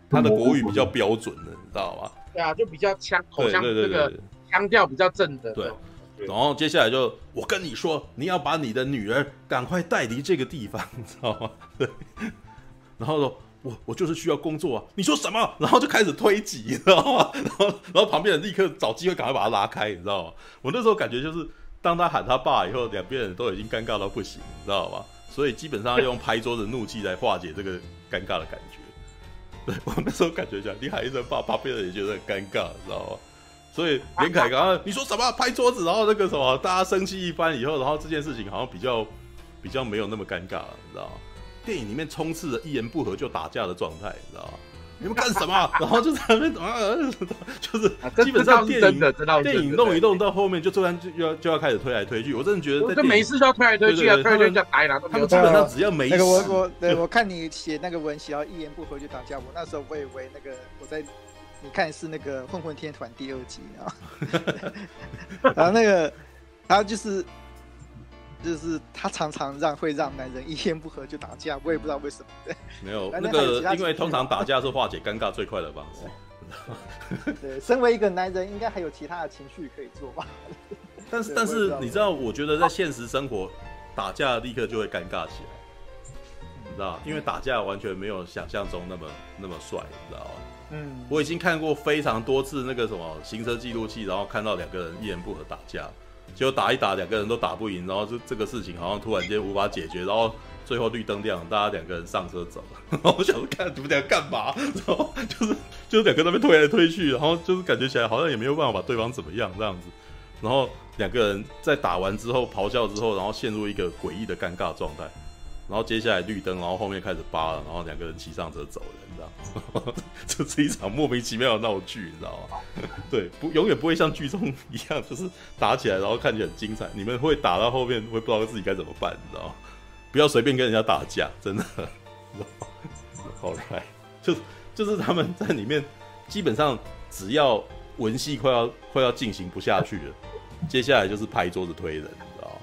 他的国语比较标准的，你知道吗？对啊，就比较腔口腔那个腔调比较正的。对，然后接下来就我跟你说，你要把你的女儿赶快带离这个地方，你知道吗？(laughs) 对。然后说，我我就是需要工作啊！你说什么？然后就开始推挤，你知道吗？(laughs) 然后然后旁边人立刻找机会赶快把他拉开，你知道吗？我那时候感觉就是，当他喊他爸以后，两边人都已经尴尬到不行，你知道吗？所以基本上用拍桌子怒气来化解这个尴尬的感觉。对，我那时候感觉讲，你喊一声爸，旁边人也觉得很尴尬，你知道吗？所以连凯刚刚你说什么？拍桌子，然后那个什么，大家生气一番以后，然后这件事情好像比较比较没有那么尴尬了，你知道吗？电影里面充斥着一言不合就打架的状态，你知道吗？你们干什么？(laughs) 然后就在那边啊，就是基本上电影电影弄一弄到后面就突然就要就要开始推来推去，我真的觉得这没事就要推来推去啊，推来推去打哪他们基本上只要没事，我我对我看你写那个文写到一言不合就打架，我那时候我以为那个我在你看是那个混混天团第二集啊，(laughs) (laughs) 然后那个然后就是。就是他常常让会让男人一言不合就打架，我也不知道为什么。对，没有 (laughs) 那个，因为通常打架是化解尴尬最快的方式。(laughs) 对，身为一个男人，应该还有其他的情绪可以做吧？但是，但是你知道，我觉得在现实生活打架立刻就会尴尬起来，你知道，因为打架完全没有想象中那么那么帅，你知道吗？嗯，我已经看过非常多次那个什么行车记录器，然后看到两个人一言不合打架。结果打一打，两个人都打不赢，然后这这个事情好像突然间无法解决，然后最后绿灯亮，大家两个人上车走了。然 (laughs) 后我想看你们俩干嘛？然后就是就是两个那边推来推去，然后就是感觉起来好像也没有办法把对方怎么样这样子。然后两个人在打完之后咆哮之后，然后陷入一个诡异的尴尬状态。然后接下来绿灯，然后后面开始扒了，然后两个人骑上车走了，知道？(laughs) 这是一场莫名其妙的闹剧，你知道吗？(laughs) 对，不，永远不会像剧中一样，就是打起来，然后看起来很精彩。你们会打到后面，会不知道自己该怎么办，你知道吗？不要随便跟人家打架，真的。(laughs) 好来，就就是他们在里面，基本上只要文戏快要快要进行不下去了，接下来就是拍桌子推人，你知道吗？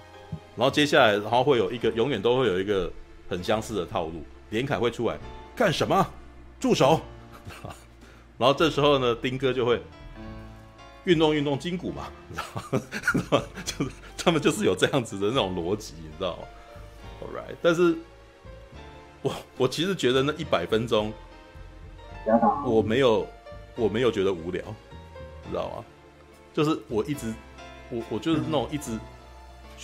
然后接下来，然后会有一个永远都会有一个很相似的套路，连凯会出来干什么？住手！然后这时候呢，丁哥就会运动运动筋骨嘛，然 (laughs) 后就是他们就是有这样子的那种逻辑，你知道吗？All right，但是我我其实觉得那一百分钟，我没有我没有觉得无聊，你知道吗？就是我一直我我就是那种一直。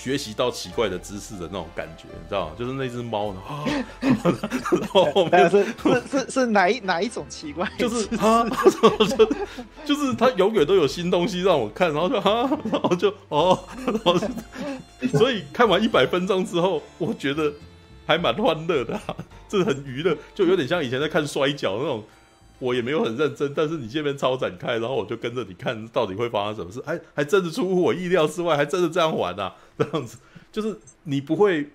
学习到奇怪的知识的那种感觉，你知道吗？就是那只猫呢，(laughs) 然后后面是是是是哪一哪一种奇怪？就是 (laughs) 啊，(laughs) 就就是它永远都有新东西让我看，然后就啊，然后就哦，然后所以看完一百分钟之后，我觉得还蛮欢乐的，啊，这很娱乐，就有点像以前在看摔跤那种。我也没有很认真，但是你这边超展开，然后我就跟着你看到底会发生什么事，还还真的出乎我意料之外，还真的这样玩啊，(laughs) 这样子。就是你不会，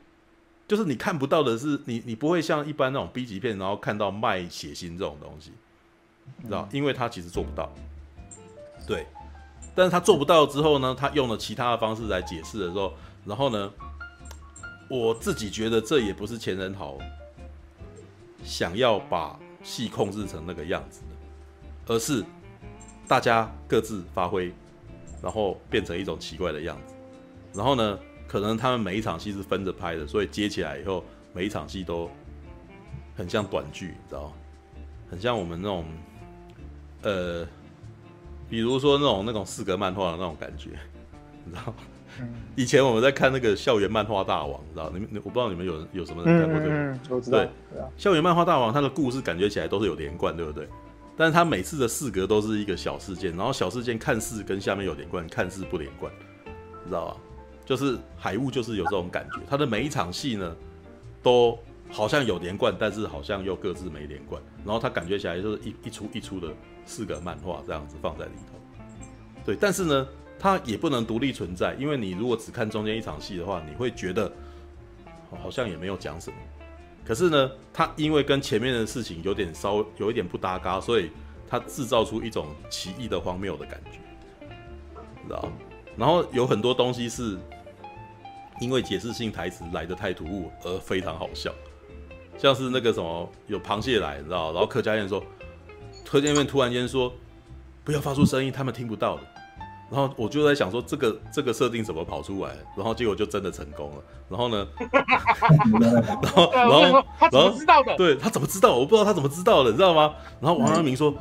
就是你看不到的是你你不会像一般那种 B 级片，然后看到卖血腥这种东西，你知道，因为他其实做不到，对，但是他做不到之后呢，他用了其他的方式来解释的时候，然后呢，我自己觉得这也不是前人好想要把。戏控制成那个样子的，而是大家各自发挥，然后变成一种奇怪的样子。然后呢，可能他们每一场戏是分着拍的，所以接起来以后，每一场戏都很像短剧，你知道？很像我们那种，呃，比如说那种那种四格漫画的那种感觉，你知道吗？以前我们在看那个《校园漫画大王》，知道你们？我不知道你们有有什么人看过这个？对，校园漫画大王，它的故事感觉起来都是有连贯，对不对？但是它每次的四格都是一个小事件，然后小事件看似跟下面有连贯，看似不连贯，知道吧？就是海雾就是有这种感觉，它的每一场戏呢，都好像有连贯，但是好像又各自没连贯，然后它感觉起来就是一一出一出的四个漫画这样子放在里头。对，但是呢。它也不能独立存在，因为你如果只看中间一场戏的话，你会觉得好像也没有讲什么。可是呢，它因为跟前面的事情有点稍有一点不搭嘎，所以它制造出一种奇异的荒谬的感觉，知道？然后有很多东西是因为解释性台词来的太突兀而非常好笑，像是那个什么有螃蟹来，你知道？然后柯佳嬿说，柯佳嬿突然间说不要发出声音，他们听不到的。然后我就在想说，这个这个设定怎么跑出来？然后结果就真的成功了。然后呢？(laughs) 然后然后他怎么知道的？对他怎么知道？我不知道他怎么知道的，你知道吗？然后王阳明说：“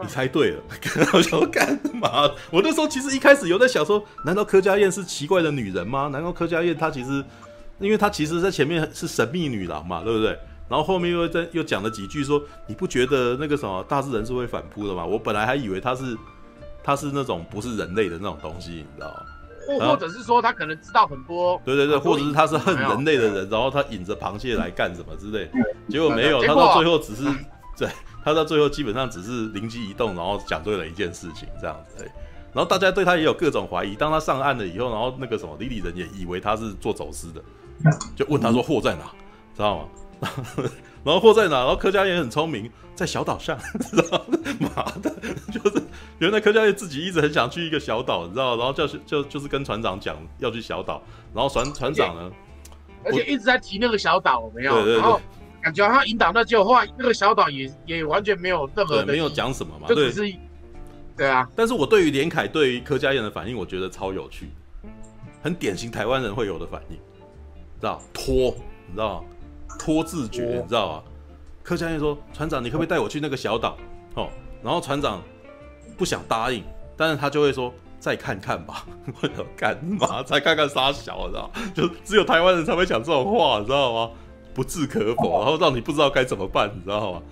你猜对了。” (laughs) 我想说干嘛？我那时候其实一开始有在想说，难道柯佳燕是奇怪的女人吗？难道柯佳燕她其实，因为她其实在前面是神秘女郎嘛，对不对？然后后面又在又讲了几句说，你不觉得那个什么大自然是会反扑的吗？我本来还以为她是。他是那种不是人类的那种东西，你知道吗？或或者是说他可能知道很多，对对对，或者是他是恨人类的人，然后他引着螃蟹来干什么之类，结果没有，他到最后只是 (laughs) 对，他到最后基本上只是灵机一动，然后讲对了一件事情这样子，然后大家对他也有各种怀疑。当他上岸了以后，然后那个什么李李人也以为他是做走私的，就问他说货在哪，知道吗？(laughs) 然后货在哪？然后柯佳也很聪明，在小岛上，(laughs) 知道吗？妈的，就是原来柯佳嬿自己一直很想去一个小岛，你知道？然后就就就是跟船长讲要去小岛，然后船船长呢，而且一直在提那个小岛，没有？对对对，然后感觉他引导那句话，那个小岛也也完全没有任何没有讲什么嘛，就只是对啊。但是我对于连凯对于柯佳嬿的反应，我觉得超有趣，很典型台湾人会有的反应，知道？拖，你知道吗？拖自觉，你知道吗？柯佳嬿说：“船长，你可不可以带我去那个小岛？”哦，然后船长不想答应，但是他就会说：“再看看吧。”我要：“干嘛？再看看杀小，你知道？就只有台湾人才会讲这种话，你知道吗？不置可否，然后让你不知道该怎么办，你知道吗？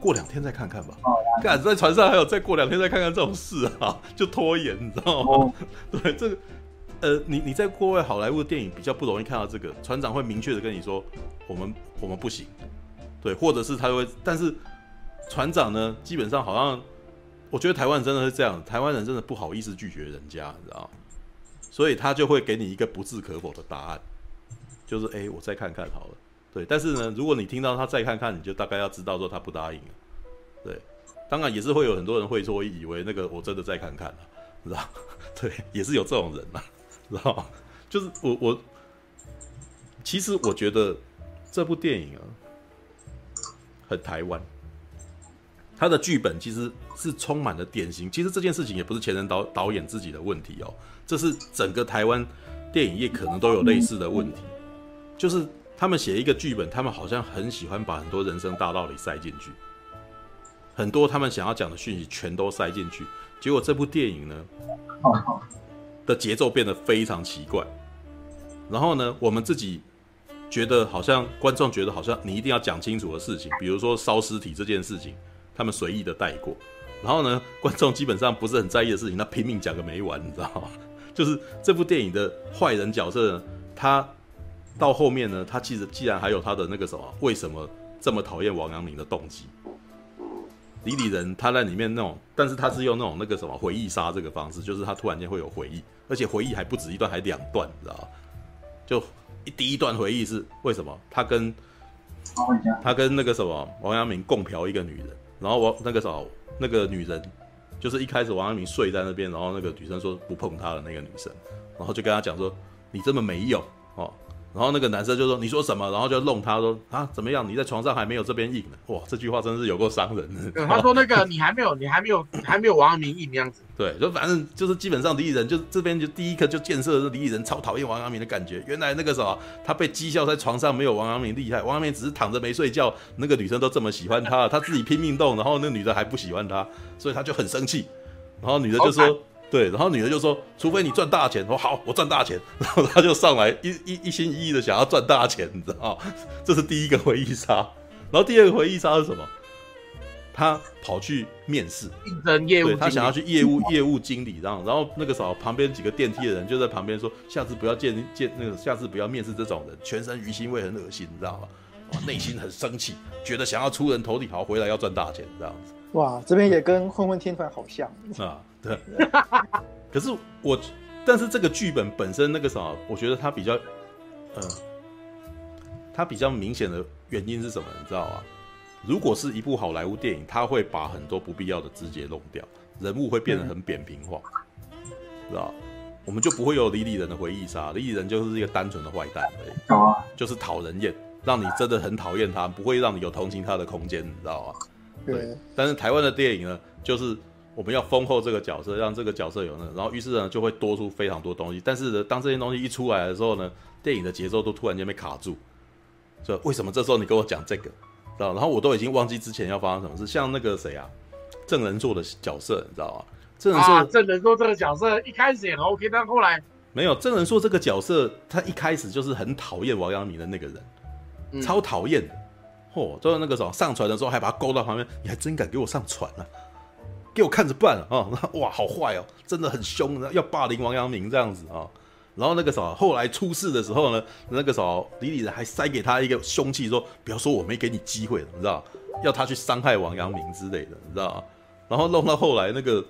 过两天再看看吧。干在船上还有再过两天再看看这种事啊，就拖延，你知道吗？(laughs) 对这个。”呃，你你在国外好莱坞的电影比较不容易看到这个，船长会明确的跟你说，我们我们不行，对，或者是他会，但是船长呢，基本上好像，我觉得台湾真的是这样，台湾人真的不好意思拒绝人家，你知道？所以他就会给你一个不置可否的答案，就是哎、我再看看好了，对，但是呢，如果你听到他再看看，你就大概要知道说他不答应了，对，当然也是会有很多人会说以为那个我真的再看看了，你知道，(laughs) 对，也是有这种人呐。知道？就是我我其实我觉得这部电影啊，很台湾。他的剧本其实是充满了典型。其实这件事情也不是前任导导演自己的问题哦，这是整个台湾电影业可能都有类似的问题，就是他们写一个剧本，他们好像很喜欢把很多人生大道理塞进去，很多他们想要讲的讯息全都塞进去，结果这部电影呢，的节奏变得非常奇怪。然后呢，我们自己觉得好像观众觉得好像你一定要讲清楚的事情，比如说烧尸体这件事情。他们随意的带过，然后呢，观众基本上不是很在意的事情，他拼命讲个没完，你知道吗？(laughs) 就是这部电影的坏人角色呢，他到后面呢，他其实既然还有他的那个什么，为什么这么讨厌王阳明的动机？李李仁他在里面那种，但是他是用那种那个什么回忆杀这个方式，就是他突然间会有回忆，而且回忆还不止一段，还两段，你知道吗？就一第一段回忆是为什么？他跟他跟那个什么王阳明共嫖一个女人。然后王那个时候，那个女人，就是一开始王阳明睡在那边，然后那个女生说不碰他的那个女生，然后就跟他讲说，你这么没用哦。然后那个男生就说：“你说什么？”然后就弄他说：“啊，怎么样？你在床上还没有这边硬呢？”哇，这句话真是有够伤人的。他说：“那个 (laughs) 你还没有，你还没有，还没有王阳明硬那样子。”对，就反正就是基本上李李仁就这边就第一个就建设的是李李仁超讨厌王阳明的感觉。原来那个时候他被讥笑在床上没有王阳明厉害，王阳明只是躺着没睡觉，那个女生都这么喜欢他，他自己拼命动，然后那女的还不喜欢他，所以他就很生气。然后女的就说。对，然后女的就说：“除非你赚大钱。”说：“好，我赚大钱。”然后他就上来一一一心一意的想要赚大钱，你知道吗？(laughs) 这是第一个回忆杀。然后第二个回忆杀是什么？他跑去面试，应征业务，对，他想要去业务业务经理，然后然后那个时候旁边几个电梯的人就在旁边说：“下次不要见见那个，下次不要面试这种人，全身鱼腥味很恶心，你知道吗？”内心很生气，觉得想要出人头地，好回来要赚大钱，这样子。哇，这边也跟混混天团好像啊。对，(laughs) 可是我，但是这个剧本本身那个啥，我觉得它比较，呃，它比较明显的原因是什么？你知道吗？如果是一部好莱坞电影，它会把很多不必要的枝节弄掉，人物会变得很扁平化，嗯、知道？我们就不会有李李仁的回忆杀，李李仁就是一个单纯的坏蛋而已，啊、(laughs) 就是讨人厌，让你真的很讨厌他，不会让你有同情他的空间，你知道吗？对。对，但是台湾的电影呢，就是。我们要丰厚这个角色，让这个角色有那个，然后于是呢就会多出非常多东西。但是呢，当这些东西一出来的时候呢，电影的节奏都突然间被卡住。就为什么这时候你跟我讲这个，知道？然后我都已经忘记之前要发生什么事。像那个谁啊，郑人硕的角色，你知道吗？郑人硕，啊，郑人硕这个角色一开始也很 OK，但后来没有。郑人硕这个角色，他一开始就是很讨厌王阳明的那个人，嗯、超讨厌的。嚯，就是那个时候上船的时候还把他勾到旁边，你还真敢给我上船啊？给我看着办啊！(laughs) 哇，好坏哦，真的很凶，要霸凌王阳明这样子啊。然后那个时候，后来出事的时候呢，那个时候李李仁还塞给他一个凶器，说不要说我没给你机会，你知道，要他去伤害王阳明之类的，你知道。然后弄到后来那个，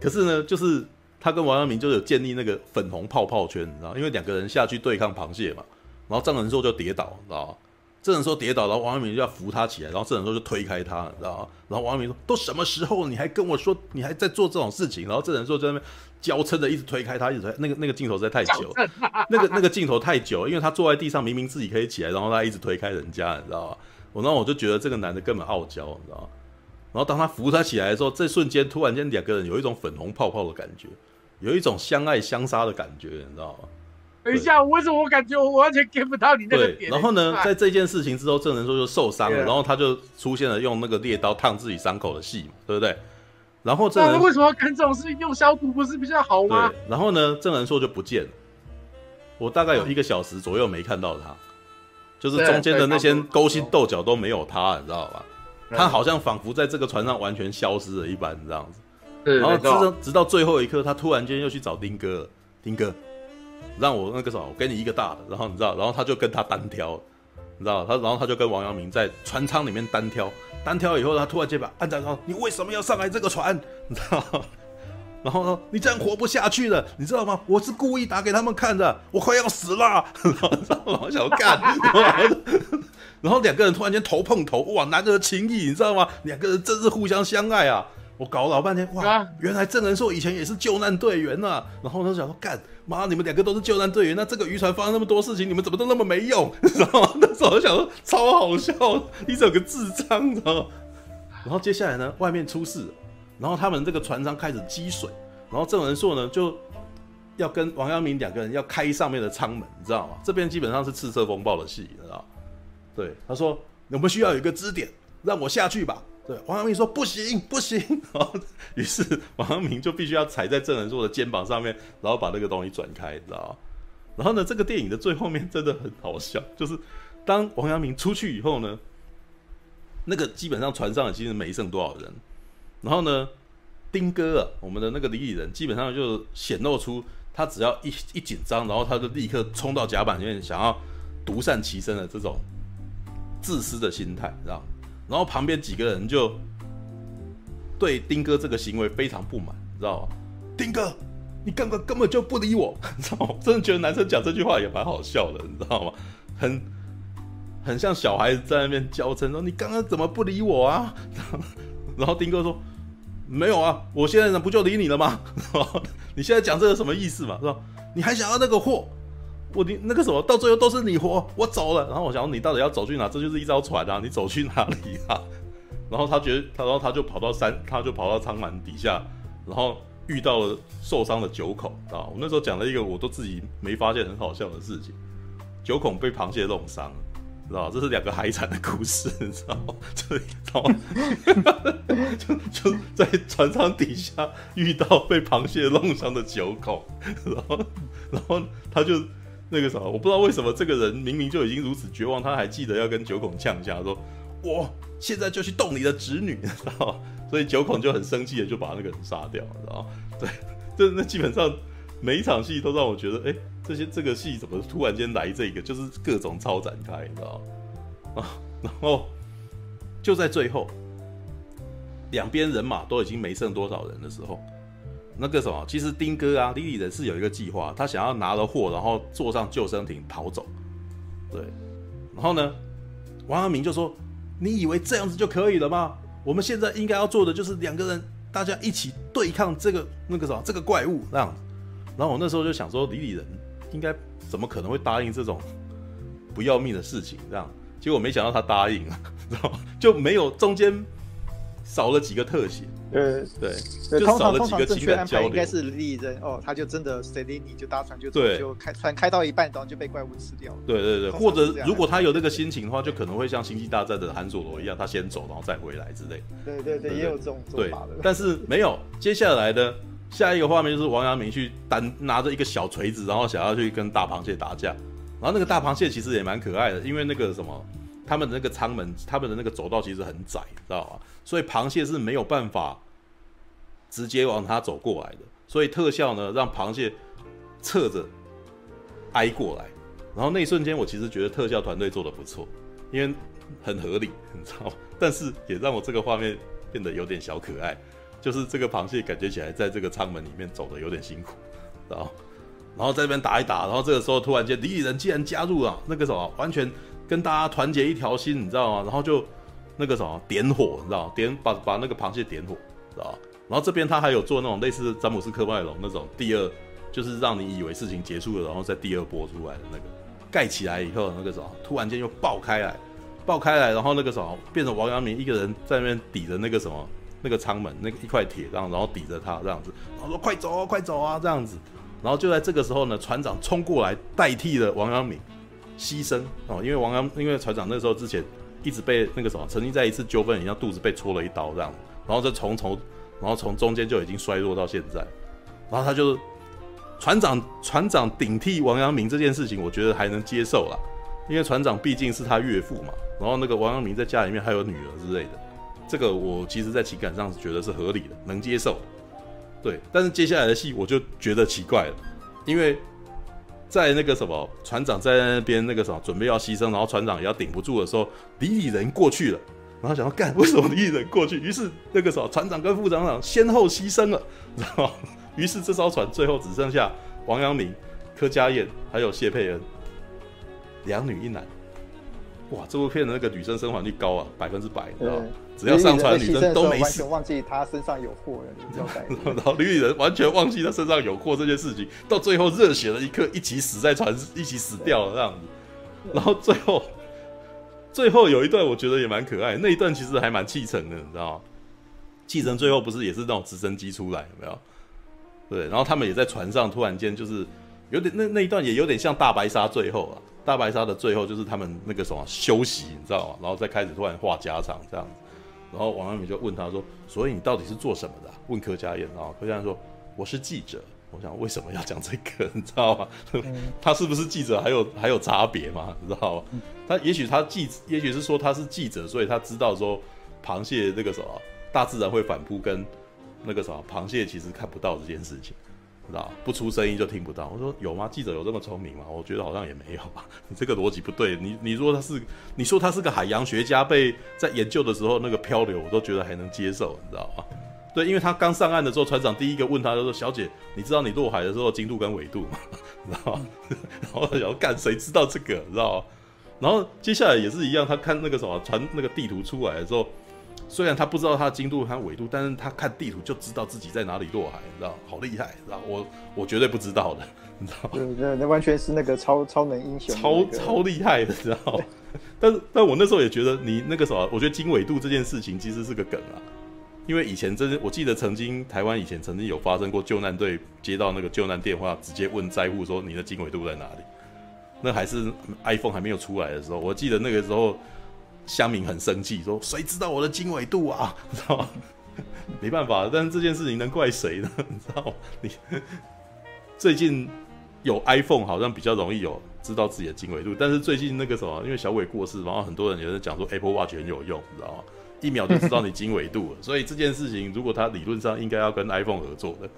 可是呢，就是他跟王阳明就有建立那个粉红泡泡圈，你知道，因为两个人下去对抗螃蟹嘛，然后张仁寿就跌倒，你知道。郑人硕跌倒，然后王阳明就要扶他起来，然后郑人硕就推开他，你知道吗？然后王阳明说：“都什么时候了，你还跟我说你还在做这种事情？”然后郑人硕在那边娇嗔的一直推开他，一直推。那个那个镜头实在太久，那个那个镜头太久，因为他坐在地上，明明自己可以起来，然后他一直推开人家，你知道吗？我然后我就觉得这个男的根本傲娇，你知道吗？然后当他扶他起来的时候，这瞬间突然间两个人有一种粉红泡泡的感觉，有一种相爱相杀的感觉，你知道吗？等一下，为什么我感觉我完全 get 不到你那个点？然后呢，在这件事情之后，郑仁硕就受伤了，然后他就出现了用那个猎刀烫自己伤口的戏嘛，对不对？然后郑人为什么要干这种事情？用消毒不是比较好吗？对。然后呢，郑仁硕就不见了，我大概有一个小时左右没看到他，就是中间的那些勾心斗角都没有他，你知道吧？他好像仿佛在这个船上完全消失了一般，这样子。然后直到直到最后一刻，他突然间又去找丁哥了，丁哥。让我那个什么，我给你一个大的，然后你知道，然后他就跟他单挑，你知道，他然后他就跟王阳明在船舱里面单挑，单挑以后，他突然间把按在说：“你为什么要上来这个船？”你知道，然后说：“你这样活不下去了，你知道吗？我是故意打给他们看的，我快要死了。”然后我想干，然后两个人突然间头碰头，哇，男儿情谊，你知道吗？两个人真是互相相爱啊。我搞了老半天，哇，啊、原来郑仁硕以前也是救难队员呐、啊。然后我就想说，干妈，你们两个都是救难队员，那这个渔船发生那么多事情，你们怎么都那么没用？你知道吗？那时候我就想说，超好笑，你整个智障，知道吗？然后接下来呢，外面出事，然后他们这个船舱开始积水，然后郑仁硕呢就要跟王阳明两个人要开上面的舱门，你知道吗？这边基本上是赤色风暴的戏，你知道吗？对，他说我们需要有一个支点，让我下去吧。对，王阳明说不行不行，(laughs) 然后于是王阳明就必须要踩在郑人硕的肩膀上面，然后把那个东西转开，你知道吗？然后呢，这个电影的最后面真的很好笑，就是当王阳明出去以后呢，那个基本上船上已经没剩多少人，然后呢，丁哥啊，我们的那个李李仁基本上就显露出他只要一一紧张，然后他就立刻冲到甲板里面，想要独善其身的这种自私的心态，知道吗？然后旁边几个人就对丁哥这个行为非常不满，你知道吗？丁哥，你刚刚根本就不理我，(laughs) 你知道吗？真的觉得男生讲这句话也蛮好笑的，你知道吗？很很像小孩子在那边娇嗔说：“你刚刚怎么不理我啊？” (laughs) 然后丁哥说：“没有啊，我现在呢不就理你了吗？(laughs) 你现在讲这个什么意思嘛？是吧？你还想要那个货？”我你那个什么，到最后都是你活，我走了。然后我想，你到底要走去哪？这就是一艘船啊，你走去哪里啊？(laughs) 然后他觉得，他然后他就跑到山，他就跑到舱门底下，然后遇到了受伤的九孔啊。我那时候讲了一个我都自己没发现很好笑的事情，九孔被螃蟹弄伤，知道这是两个海产的故事，(laughs) 你知道吗？这 (laughs) 就就在船舱底下遇到被螃蟹弄伤的九孔，然后然后他就。那个啥，我不知道为什么这个人明明就已经如此绝望，他还记得要跟九孔呛一下，说：“我现在就去动你的侄女，知道吗？”所以九孔就很生气的就把那个人杀掉，知道吗？(laughs) 对，这那基本上每一场戏都让我觉得，哎、这些这个戏怎么突然间来这个，就是各种超展开，你知道吗？(laughs) 啊，然后就在最后，两边人马都已经没剩多少人的时候。那个什么，其实丁哥啊，李李人是有一个计划，他想要拿了货，然后坐上救生艇逃走。对，然后呢，王阳明就说：“你以为这样子就可以了吗？我们现在应该要做的就是两个人，大家一起对抗这个那个什么这个怪物这样。”然后我那时候就想说，李李人应该怎么可能会答应这种不要命的事情？这样，结果没想到他答应了，知道吗？就没有中间少了几个特写。呃，对，就少了几个情感交流。应该是李人哦，他就真的随你就搭船就对，就开船开到一半，然后就被怪物吃掉了。对对对，或者如果他有那个心情的话，就可能会像星际大战的韩索罗一样，他先走然后再回来之类。对对对，也有这种做法的。但是没有，接下来的下一个画面就是王阳明去单拿着一个小锤子，然后想要去跟大螃蟹打架。然后那个大螃蟹其实也蛮可爱的，因为那个什么，他们的那个舱门，他们的那个走道其实很窄，知道吧？所以螃蟹是没有办法直接往它走过来的，所以特效呢，让螃蟹侧着挨过来，然后那一瞬间我其实觉得特效团队做的不错，因为很合理，你知道吗？但是也让我这个画面变得有点小可爱，就是这个螃蟹感觉起来在这个舱门里面走的有点辛苦，然后然后在这边打一打，然后这个时候突然间李李仁竟然加入了那个什么，完全跟大家团结一条心，你知道吗？然后就。那个什么点火，你知道点把把那个螃蟹点火，知道然后这边他还有做那种类似詹姆斯科麦隆那种第二，就是让你以为事情结束了，然后再第二波出来的那个盖起来以后，那个什么突然间又爆开来，爆开来，然后那个什么变成王阳明一个人在那边抵着那个什么那个舱门那个一块铁，这样然后抵着他这样子，然后说快走啊，快走啊这样子，然后就在这个时候呢，船长冲过来代替了王阳明牺牲哦，因为王阳因为船长那时候之前。一直被那个什么，曾经在一次纠纷，一样肚子被戳了一刀这样，然后就从从，然后从中间就已经衰弱到现在，然后他就船长船长顶替王阳明这件事情，我觉得还能接受啦，因为船长毕竟是他岳父嘛，然后那个王阳明在家里面还有女儿之类的，这个我其实在情感上是觉得是合理的，能接受，对，但是接下来的戏我就觉得奇怪了，因为。在那个什么船长在那边那个什么准备要牺牲，然后船长也要顶不住的时候，李李仁过去了，然后想要干，为什么李李仁过去？于是那个什么船长跟副船长先后牺牲了，然后于是这艘船最后只剩下王阳明、柯佳嬿还有谢佩恩两女一男，哇，这部片的那个女生生还率高啊，百分之百，你知道吗？只要上船，女生都没死。完全忘记她身上有货了，(laughs) 然后女人完全忘记她身上有货这件事情，到最后热血的一刻，一起死在船，一起死掉了这样子。然后最后，最后有一段我觉得也蛮可爱，那一段其实还蛮气沉的，你知道吗？气沉最后不是也是那种直升机出来有没有？对，然后他们也在船上，突然间就是有点那那一段也有点像大白鲨最后啊，大白鲨的最后就是他们那个什么休息，你知道吗？然后再开始突然话家常这样子。然后王阳明就问他说：“所以你到底是做什么的、啊？”问柯佳嬿，然后柯佳燕说：“我是记者。”我想为什么要讲这个？(laughs) 你知道吗？他是不是记者？还有还有差别吗？你知道吗？他也许他记，也许是说他是记者，所以他知道说螃蟹那个什么大自然会反扑，跟那个什么螃蟹其实看不到这件事情。知道不出声音就听不到。我说有吗？记者有这么聪明吗？我觉得好像也没有吧。(laughs) 你这个逻辑不对。你你说他是，你说他是个海洋学家，被在研究的时候那个漂流，我都觉得还能接受，你知道吗？对，因为他刚上岸的时候，船长第一个问他就说：“小姐，你知道你落海的时候经度跟纬度吗？” (laughs) 你知道吗？(laughs) 然后想干，谁知道这个？知道吗？然后接下来也是一样，他看那个什么船那个地图出来的时候。虽然他不知道他的经度和纬度，但是他看地图就知道自己在哪里落海，你知道？好厉害，知道？我我绝对不知道的，你知道？(laughs) 对，那那完全是那个超 (laughs) 超能英雄，超超厉害的，知道？但是，但我那时候也觉得，你那个什么，我觉得经纬度这件事情其实是个梗啊，因为以前真的，我记得曾经台湾以前曾经有发生过救难队接到那个救难电话，直接问灾户说你的经纬度在哪里？那还是 iPhone 还没有出来的时候，我记得那个时候。乡民很生气，说：“谁知道我的经纬度啊？(laughs) 知道吗？(laughs) 没办法，但是这件事情能怪谁呢？(laughs) 你知道吗？你最近有 iPhone，好像比较容易有知道自己的经纬度。但是最近那个什么，因为小伟过世，然后很多人也在讲说 Apple Watch 很有用，你知道吗？一秒就知道你经纬度了。所以这件事情，如果他理论上应该要跟 iPhone 合作的。”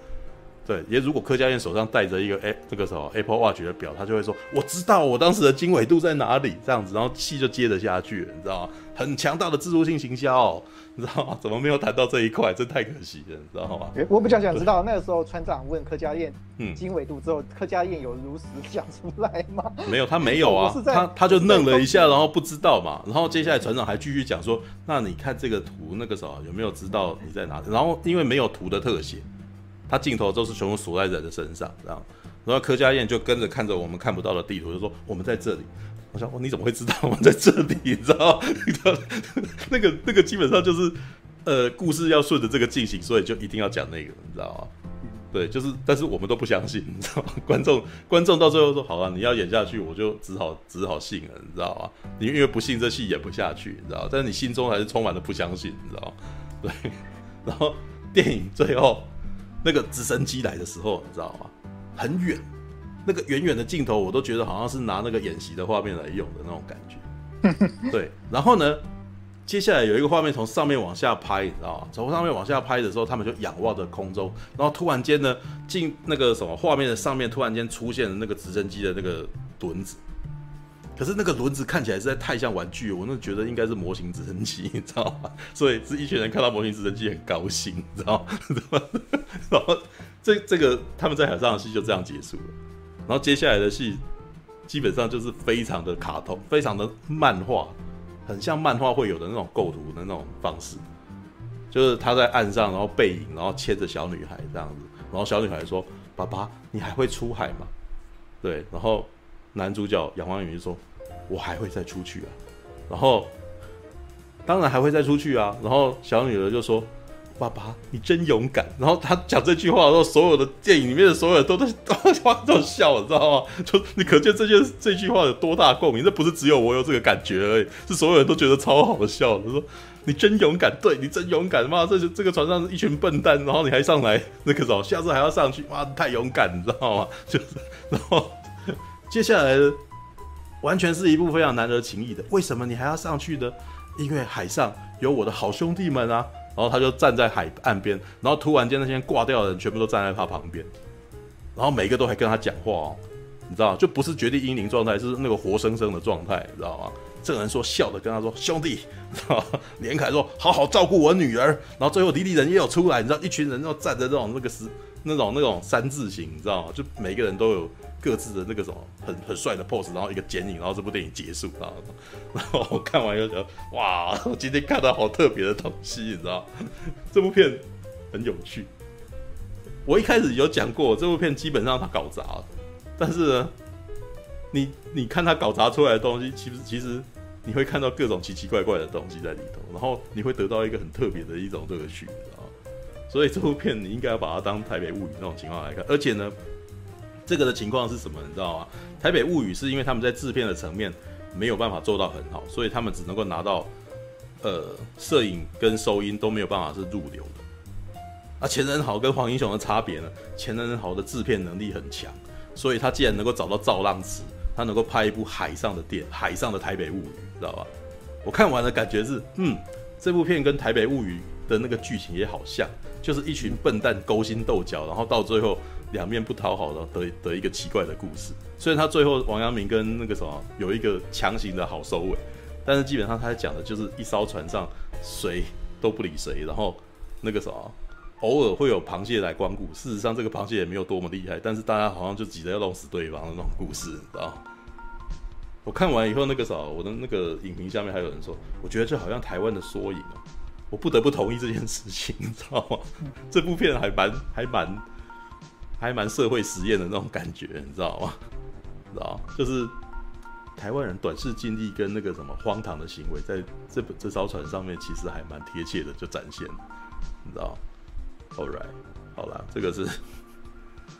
对，也如果柯家燕手上戴着一个哎，这个什么 Apple Watch 的表，他就会说：“我知道我当时的经纬度在哪里。”这样子，然后戏就接得下去了，你知道吗？很强大的自助性行销，哦，你知道吗？怎么没有谈到这一块？真太可惜了，你知道吗？欸、我比较想知道，那个时候船长问柯佳嬿经纬度之后，柯家燕有如实讲出来吗？没有，他没有啊，他他就愣了一下，然后不知道嘛。然后接下来船长还继续讲说：“那你看这个图，那个时候有没有知道你在哪里？”然后因为没有图的特写。他镜头都是全部锁在人的身上，这样，然后柯佳嬿就跟着看着我们看不到的地图，就说我们在这里。我想，哦，你怎么会知道我们在这里？(laughs) 你知道？你知道那个那个基本上就是，呃，故事要顺着这个进行，所以就一定要讲那个，你知道吗？对，就是，但是我们都不相信，你知道吗？(laughs) 观众观众到最后说，好了，你要演下去，我就只好只好信了，你知道吗？你因为不信这戏演不下去，你知道？但是你心中还是充满了不相信，你知道吗？对，(laughs) 然后电影最后。那个直升机来的时候，你知道吗？很远，那个远远的镜头，我都觉得好像是拿那个演习的画面来用的那种感觉。(laughs) 对，然后呢，接下来有一个画面从上面往下拍，你知道吗？从上面往下拍的时候，他们就仰望着空中，然后突然间呢，进那个什么画面的上面突然间出现了那个直升机的那个轮子。可是那个轮子看起来实在太像玩具，我那觉得应该是模型直升机，(laughs) 你知道吗？所以是一群人看到模型直升机很高兴，你知道吗？然后这这个他们在海上的戏就这样结束了。然后接下来的戏基本上就是非常的卡通，非常的漫画，很像漫画会有的那种构图的那种方式，就是他在岸上，然后背影，然后牵着小女孩这样子，然后小女孩说：“爸爸，你还会出海吗？”对，然后男主角杨芳云就说。我还会再出去啊，然后当然还会再出去啊。然后小女儿就说：“爸爸，你真勇敢。”然后他讲这句话的时候，所有的电影里面的所有人都在都都笑，你知道吗？就你可见这件这句话有多大共鸣？这不是只有我有这个感觉而已，是所有人都觉得超好笑。他说：“你真勇敢，对你真勇敢。妈，这这个船上是一群笨蛋，然后你还上来那个时候，下次还要上去，妈，太勇敢，你知道吗？就是，然后接下来。”完全是一部非常难得情谊的，为什么你还要上去呢？因为海上有我的好兄弟们啊！然后他就站在海岸边，然后突然间那些挂掉的人全部都站在他旁边，然后每个都还跟他讲话哦，你知道就不是绝地阴灵状态，是那个活生生的状态，你知道吗？这个人说笑的跟他说兄弟，知道吗？连凯说好好照顾我女儿，然后最后迪迪人也有出来，你知道一群人要站在这种那个石那种那种三字形，你知道吗？就每个人都有各自的那个什么很很帅的 pose，然后一个剪影，然后这部电影结束，然后然后我看完又觉得哇，我 (laughs) 今天看到好特别的东西，你知道？这部片很有趣。我一开始有讲过，这部片基本上他搞砸了，但是呢，你你看他搞砸出来的东西，其实其实你会看到各种奇奇怪怪的东西在里头，然后你会得到一个很特别的一种乐趣，你知道？所以这部片你应该要把它当《台北物语》那种情况来看，而且呢，这个的情况是什么？你知道吗？《台北物语》是因为他们在制片的层面没有办法做到很好，所以他们只能够拿到呃摄影跟收音都没有办法是入流的。啊，钱仁豪跟黄英雄的差别呢？钱仁豪的制片能力很强，所以他既然能够找到造浪池，他能够拍一部海上的电海上的《台北物语》，知道吧？我看完的感觉是，嗯，这部片跟《台北物语》的那个剧情也好像。就是一群笨蛋勾心斗角，然后到最后两面不讨好的的的一个奇怪的故事。虽然他最后王阳明跟那个什么有一个强行的好收尾，但是基本上他讲的就是一艘船上谁都不理谁，然后那个什么偶尔会有螃蟹来光顾。事实上这个螃蟹也没有多么厉害，但是大家好像就急着要弄死对方的那种故事，你知道？我看完以后，那个啥，我的那个影评下面还有人说，我觉得这好像台湾的缩影啊。我不得不同意这件事情，你知道吗？这部片还蛮还蛮还蛮社会实验的那种感觉，你知道吗？(laughs) 知道就是台湾人短视近利跟那个什么荒唐的行为，在这这艘船上面其实还蛮贴切的，就展现，你知道？All right，好了，这个是，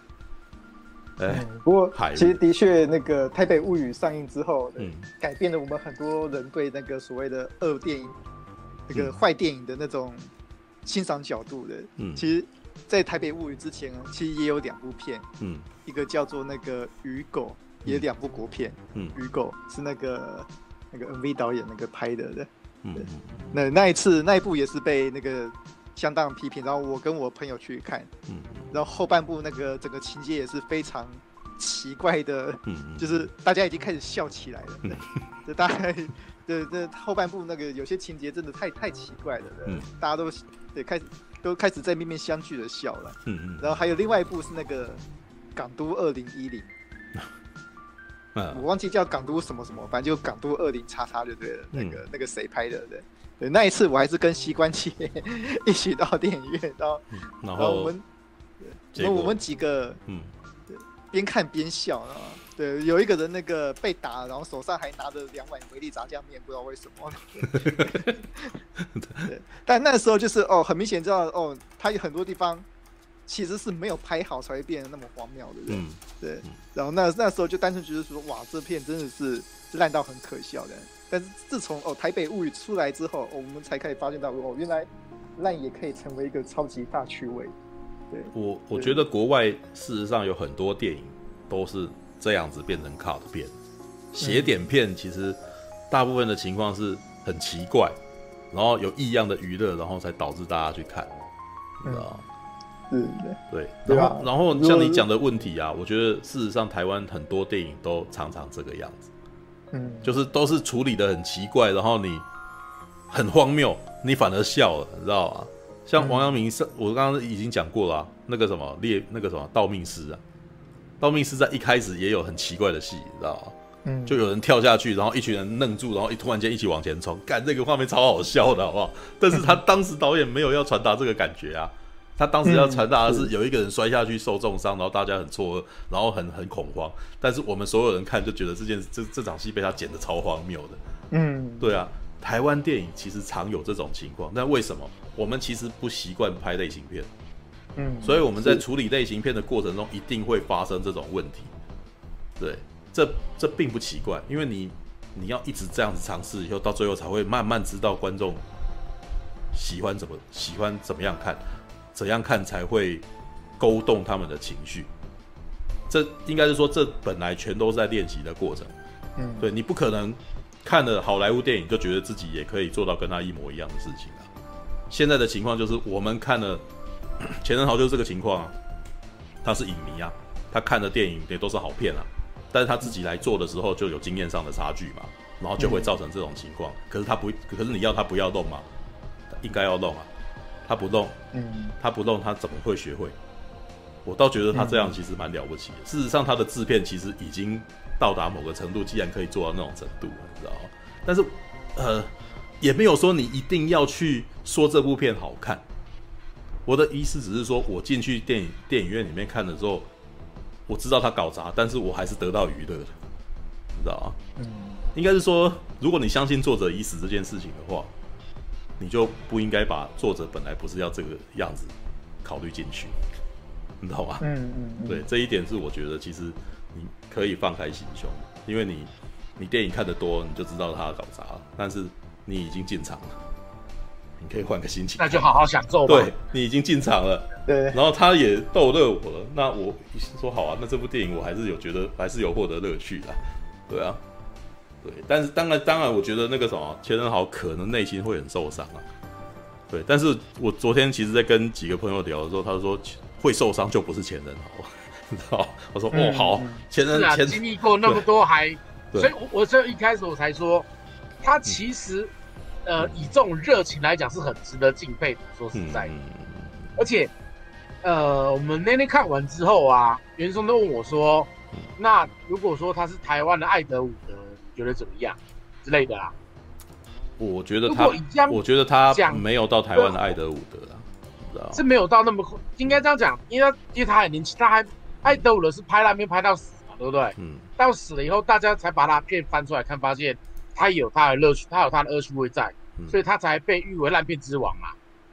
(laughs) 哎、嗯，不过其实的确，那个《台北物语》上映之后，嗯，改变了我们很多人对那个所谓的恶电影。那个坏电影的那种欣赏角度的，嗯，其实，在《台北物语》之前啊，其实也有两部片，嗯，一个叫做那个《雨狗》，也两部国片，嗯，《雨狗》是那个那个 MV 导演那个拍的，的，嗯，那那一次那一部也是被那个相当批评，然后我跟我朋友去看，嗯，然后后半部那个整个情节也是非常奇怪的，嗯，就是大家已经开始笑起来了，这大概。对，这后半部那个有些情节真的太太奇怪了，嗯，大家都对开始都开始在面面相觑的笑了，嗯嗯，然后还有另外一部是那个《港都二零一零》，(laughs) 我忘记叫港都什么什么，反正就港都二零叉叉就对了，嗯、那个那个谁拍的对，对，那一次我还是跟膝关节一起到电影院，然后、嗯、然后我们然后我们几个嗯，对，边看边笑啊。对，有一个人那个被打，然后手上还拿着两碗维力炸酱面，不知道为什么。(laughs) 对，但那时候就是哦，很明显知道哦，他有很多地方其实是没有拍好，才会变得那么荒谬的。嗯，对。然后那那时候就单纯觉得说，哇，这片真的是烂到很可笑的。但是自从哦《台北物语》出来之后，哦，我们才可以发现到哦，原来烂也可以成为一个超级大趣味。对，我我觉得国外事实上有很多电影都是。这样子变成 cut 片，写点片，其实大部分的情况是很奇怪，然后有异样的娱乐，然后才导致大家去看，你知道吗？嗯，对，然后然后像你讲的问题啊，我觉得事实上台湾很多电影都常常这个样子，嗯，就是都是处理的很奇怪，然后你很荒谬，你反而笑了，你知道吗？像王阳明是，我刚刚已经讲过了啊，那个什么猎，那个什么道命师啊。道明寺在一开始也有很奇怪的戏，你知道吗？嗯，就有人跳下去，然后一群人愣住，然后一突然间一起往前冲，干这个画面超好笑的，好不好？但是他 (laughs) 当时导演没有要传达这个感觉啊，他当时要传达的是有一个人摔下去受重伤，然后大家很错愕，然后很很恐慌。但是我们所有人看就觉得这件这这场戏被他剪得超荒谬的。嗯，对啊，台湾电影其实常有这种情况，那为什么我们其实不习惯拍类型片？嗯，所以我们在处理类型片的过程中，一定会发生这种问题。对，这这并不奇怪，因为你你要一直这样子尝试，以后到最后才会慢慢知道观众喜欢怎么喜欢怎么样看，怎样看才会勾动他们的情绪。这应该是说，这本来全都是在练习的过程。嗯，对，你不可能看了好莱坞电影就觉得自己也可以做到跟他一模一样的事情啊。现在的情况就是，我们看了。钱仁豪就是这个情况啊，他是影迷啊，他看的电影也都是好片啊，但是他自己来做的时候就有经验上的差距嘛，然后就会造成这种情况。可是他不，可是你要他不要弄嘛，应该要弄啊，他不弄，嗯，他不弄他怎么会学会？我倒觉得他这样其实蛮了不起的。嗯、事实上，他的制片其实已经到达某个程度，既然可以做到那种程度，你知道吗？但是，呃，也没有说你一定要去说这部片好看。我的意思只是说，我进去电影电影院里面看的时候，我知道他搞砸，但是我还是得到娱乐的，你知道吗？嗯，应该是说，如果你相信作者已死这件事情的话，你就不应该把作者本来不是要这个样子考虑进去，你知道吗？嗯嗯，嗯对，这一点是我觉得其实你可以放开心胸，因为你你电影看得多，你就知道他搞砸了，但是你已经进场了。你可以换个心情，那就好好享受吧。对，你已经进场了，对，然后他也逗乐我了，那我说好啊，那这部电影我还是有觉得还是有获得乐趣的，对啊，对，但是当然当然，我觉得那个什么钱仁豪可能内心会很受伤啊，对，但是我昨天其实在跟几个朋友聊的时候，他说会受伤就不是钱人豪，(laughs) 你知道？我说哦好，钱人啊，经历过那么多还，所以我我所以一开始我才说他其实。呃，以这种热情来讲，是很值得敬佩的。说实在的，嗯、而且，呃，我们那天看完之后啊，袁松都问我说：“那如果说他是台湾的艾德伍德，你觉得怎么样？”之类的啦。我觉得他，我觉得他没有到台湾的艾德伍德啊，是没有到那么，应该这样讲，因为他因为他很年轻，他还艾德伍德是拍烂片拍到死嘛，对不对？嗯。到死了以后，大家才把他片翻出来看，发现。他有他的乐趣，他有他的恶趣味在，嗯、所以他才被誉为烂片之王嘛，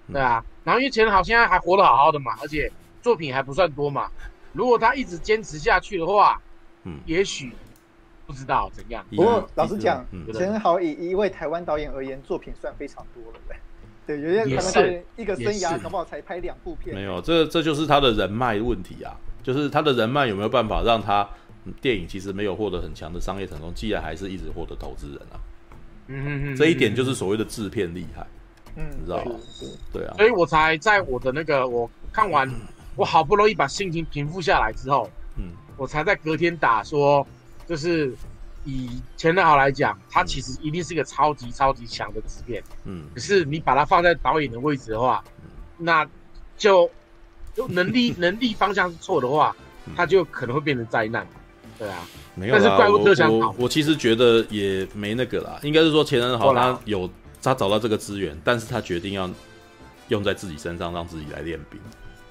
嗯、对啊。然后因为钱人豪现在还活得好好的嘛，而且作品还不算多嘛。如果他一直坚持下去的话，嗯，也许不知道怎样。不过老实讲，钱人豪以一位台湾导演而言，作品算非常多了呗。对，有些台湾导演一个生涯搞不好才拍两部片。没有，这这就是他的人脉问题啊，就是他的人脉有没有办法让他。电影其实没有获得很强的商业成功，既然还是一直获得投资人啊，嗯这一点就是所谓的制片厉害，嗯，你知道吗？对啊，所以我才在我的那个我看完，(coughs) 我好不容易把心情平复下来之后，嗯，我才在隔天打说，就是以钱人豪来讲，他其实一定是一个超级超级强的制片，嗯，可是你把他放在导演的位置的话，那就就能力 (laughs) 能力方向是错的话，他就可能会变成灾难。对啊，没有啦。但是怪物特效我我，我其实觉得也没那个啦，应该是说钱人好他有他找到这个资源，但是他决定要用在自己身上，让自己来练兵，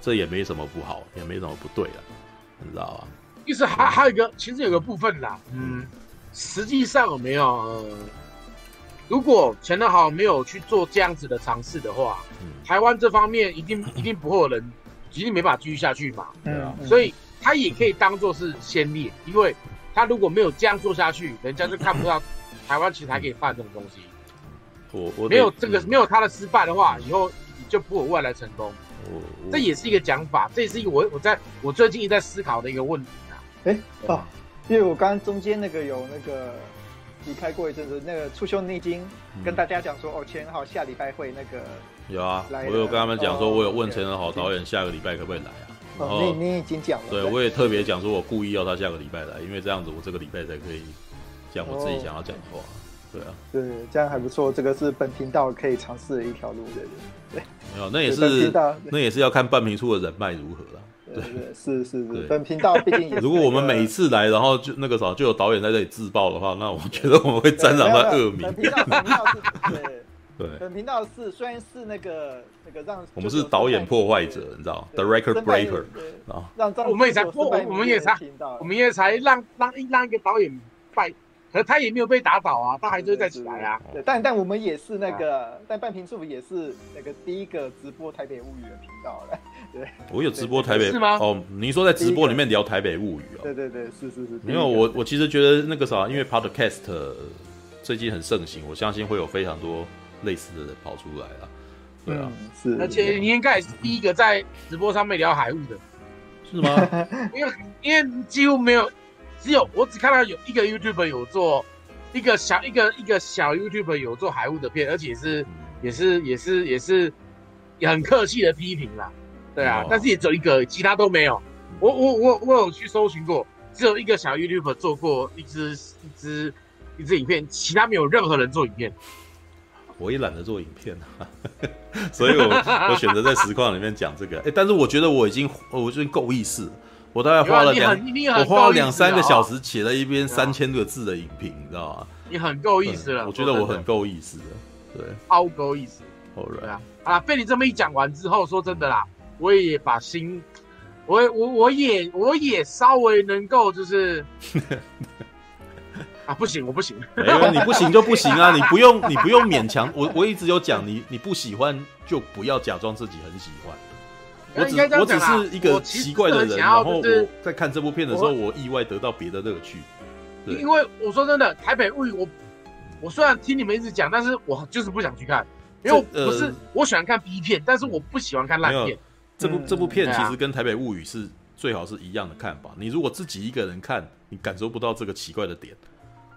这也没什么不好，也没什么不对啊，你知道吧？其实还还有一个，其实有个部分啦，嗯，实际上有没有，呃，如果钱人豪没有去做这样子的尝试的话，嗯，台湾这方面一定一定不会有人，一定没办法继续下去嘛，对啊，所以。他也可以当做是先例，因为他如果没有这样做下去，人家就看不到台湾其实还可以办这种东西。(coughs) 我我没有这个没有他的失败的话，以后就不会有未来成功。这也是一个讲法，这也是一个我我在我最近一直在思考的一个问题啊。哎哦，因为我刚刚中间那个有那个离开过一阵子，那个初修你已经跟大家讲说，哦，钱人豪下礼拜会那个有啊，我有跟他们讲说，我有问陈仁豪导演下个礼拜可不可以来啊。哦，你你已经讲了。对，我也特别讲说，我故意要他下个礼拜来，因为这样子我这个礼拜才可以讲我自己想要讲的话。对啊，对，这样还不错。这个是本频道可以尝试的一条路，对对。没有，那也是那也是要看半瓶醋的人脉如何了。对对，是是是。本频道毕竟也，(laughs) 如果我们每一次来，然后就那个啥，就有导演在这里自爆的话，那我觉得我们会沾染到恶名。对。对，本频道是虽然是那个那个让我们是导演破坏者，你知道，The Record Breaker 啊，让我们也才破，我们也才我们也才让让让一个导演败，可他也没有被打倒啊，他还是会再起来啊。对，但但我们也是那个，但半瓶醋也是那个第一个直播台北物语的频道了。对，我有直播台北是吗？哦，你说在直播里面聊台北物语哦？对对对，是是是。没有我我其实觉得那个啥，因为 Podcast 最近很盛行，我相信会有非常多。类似的人跑出来了，对啊，是，而且你应该也是第一个在直播上面聊海雾的，是吗？(laughs) 因为因为几乎没有，只有我只看到有一个 YouTuber 有做一个小一个一个小 YouTuber 有做海雾的片，而且是、嗯、也是也是也是也很客气的批评啦，对啊，哦、但是也只有一个，其他都没有。我我我我有去搜寻过，只有一个小 YouTuber 做过一支一支一支影片，其他没有任何人做影片。我也懒得做影片啊，(laughs) 所以我 (laughs) 我选择在实况里面讲这个。哎、欸，但是我觉得我已经我已经够意思，我大概花了两我花了两三个小时写了一篇三千个字的影评，你知道吗？你很够意思了，我觉得我很够意思的，对，超够意思。Alright. 对啊，啊，被你这么一讲完之后，说真的啦，我也把心，我我我也我也稍微能够就是。(laughs) 啊，不行，我不行。没有，你不行就不行啊，你不用，你不用勉强。我我一直有讲，你你不喜欢就不要假装自己很喜欢。我只我只是一个奇怪的人，然后我在看这部片的时候，我意外得到别的乐趣。因为我说真的，台北物语，我我虽然听你们一直讲，但是我就是不想去看，因为不是我喜欢看 B 片，但是我不喜欢看烂片。这部这部片其实跟台北物语是最好是一样的看法。你如果自己一个人看，你感受不到这个奇怪的点。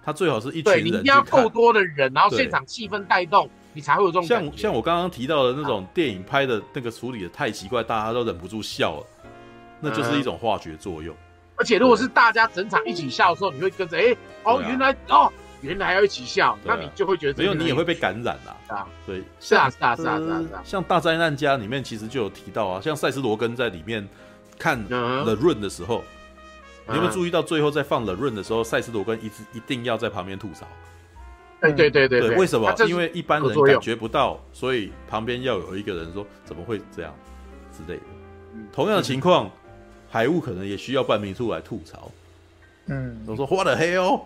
他最好是一群人，你一定要够多的人，然后现场气氛带动，你才会有这种像像我刚刚提到的那种电影拍的那个处理的太奇怪，大家都忍不住笑了，那就是一种化学作用。而且如果是大家整场一起笑的时候，你会跟着哎哦，原来哦原来要一起笑，那你就会觉得没有，你也会被感染啦。啊，对，是啊是啊是啊是啊，像大灾难家里面其实就有提到啊，像塞斯罗根在里面看 The Run 的时候。你有没有注意到最后在放 The Run 的时候，赛斯罗根一直一定要在旁边吐槽？对对对对，为什么？因为一般人感觉不到，所以旁边要有一个人说怎么会这样之类的。同样的情况，海雾可能也需要半名出来吐槽。嗯，我说花了黑哦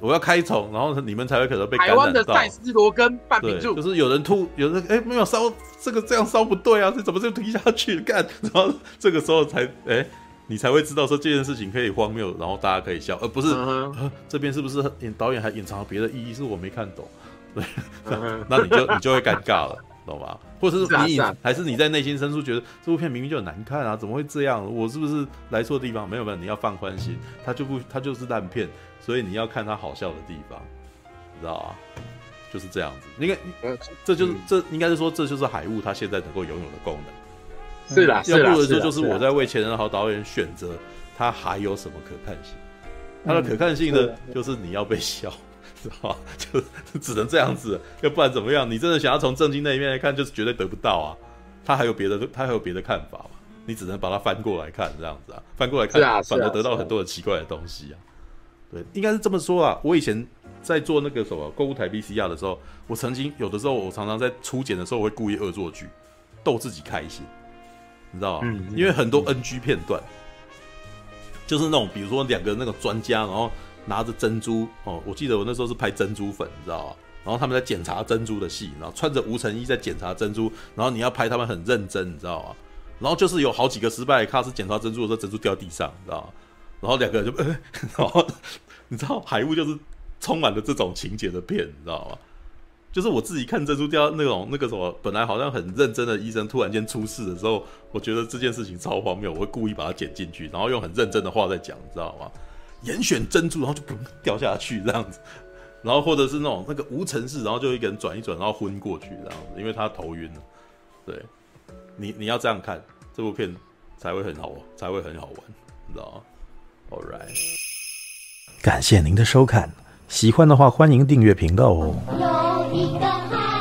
我要开虫，然后你们才会可能被感染到。台湾的赛斯罗根半名吐，就是有人吐，有人哎没有烧，这个这样烧不对啊，这怎么就停下去干？然后这个时候才哎。你才会知道说这件事情可以荒谬，然后大家可以笑，而不是、uh. 这边是不是演导演还隐藏了别的意义？是我没看懂，对，uh. (laughs) 那你就你就会尴尬了，懂吗？或者是你隐还是你在内心深处觉得这部片明明就很难看啊，怎么会这样？我是不是来错地方？没有没有，你要放宽心，它就不它就是烂片，所以你要看它好笑的地方，你知道吗？就是这样子，应该这就是这应该是说这就是海雾它现在能够拥有的功能。是啦，要不的时候就是我在为前人好导演选择，他还有什么可看性？他的可看性呢，就是你要被笑，是吧？(laughs) 就只能这样子，要不然怎么样？你真的想要从正经那一面来看，就是绝对得不到啊！他还有别的，他还有别的看法嘛？你只能把它翻过来看，这样子啊，翻过来看，反而得到很多的奇怪的东西啊。对，应该是这么说啊。我以前在做那个什么购物台 VCR 的时候，我曾经有的时候，我常常在初检的时候，我会故意恶作剧，逗自己开心。你知道吗？因为很多 NG 片段，就是那种比如说两个那个专家，然后拿着珍珠哦，我记得我那时候是拍珍珠粉，你知道吗？然后他们在检查珍珠的戏，然后穿着无尘衣在检查珍珠，然后你要拍他们很认真，你知道吗？然后就是有好几个失败的卡是检查珍珠的时候珍珠掉地上，你知道吗？然后两个人就，(laughs) 然后你知道海雾就是充满了这种情节的片，你知道吗？就是我自己看珍珠掉那种那个什么，本来好像很认真的医生，突然间出事的时候，我觉得这件事情超荒谬，我会故意把它剪进去，然后用很认真的话在讲，你知道吗？严选珍珠，然后就砰掉下去这样子，然后或者是那种那个无尘室，然后就一个人转一转，然后昏过去这样子，因为他头晕了。对，你你要这样看这部片才会很好，才会很好玩，你知道吗？All right，感谢您的收看，喜欢的话欢迎订阅频道哦。有一个。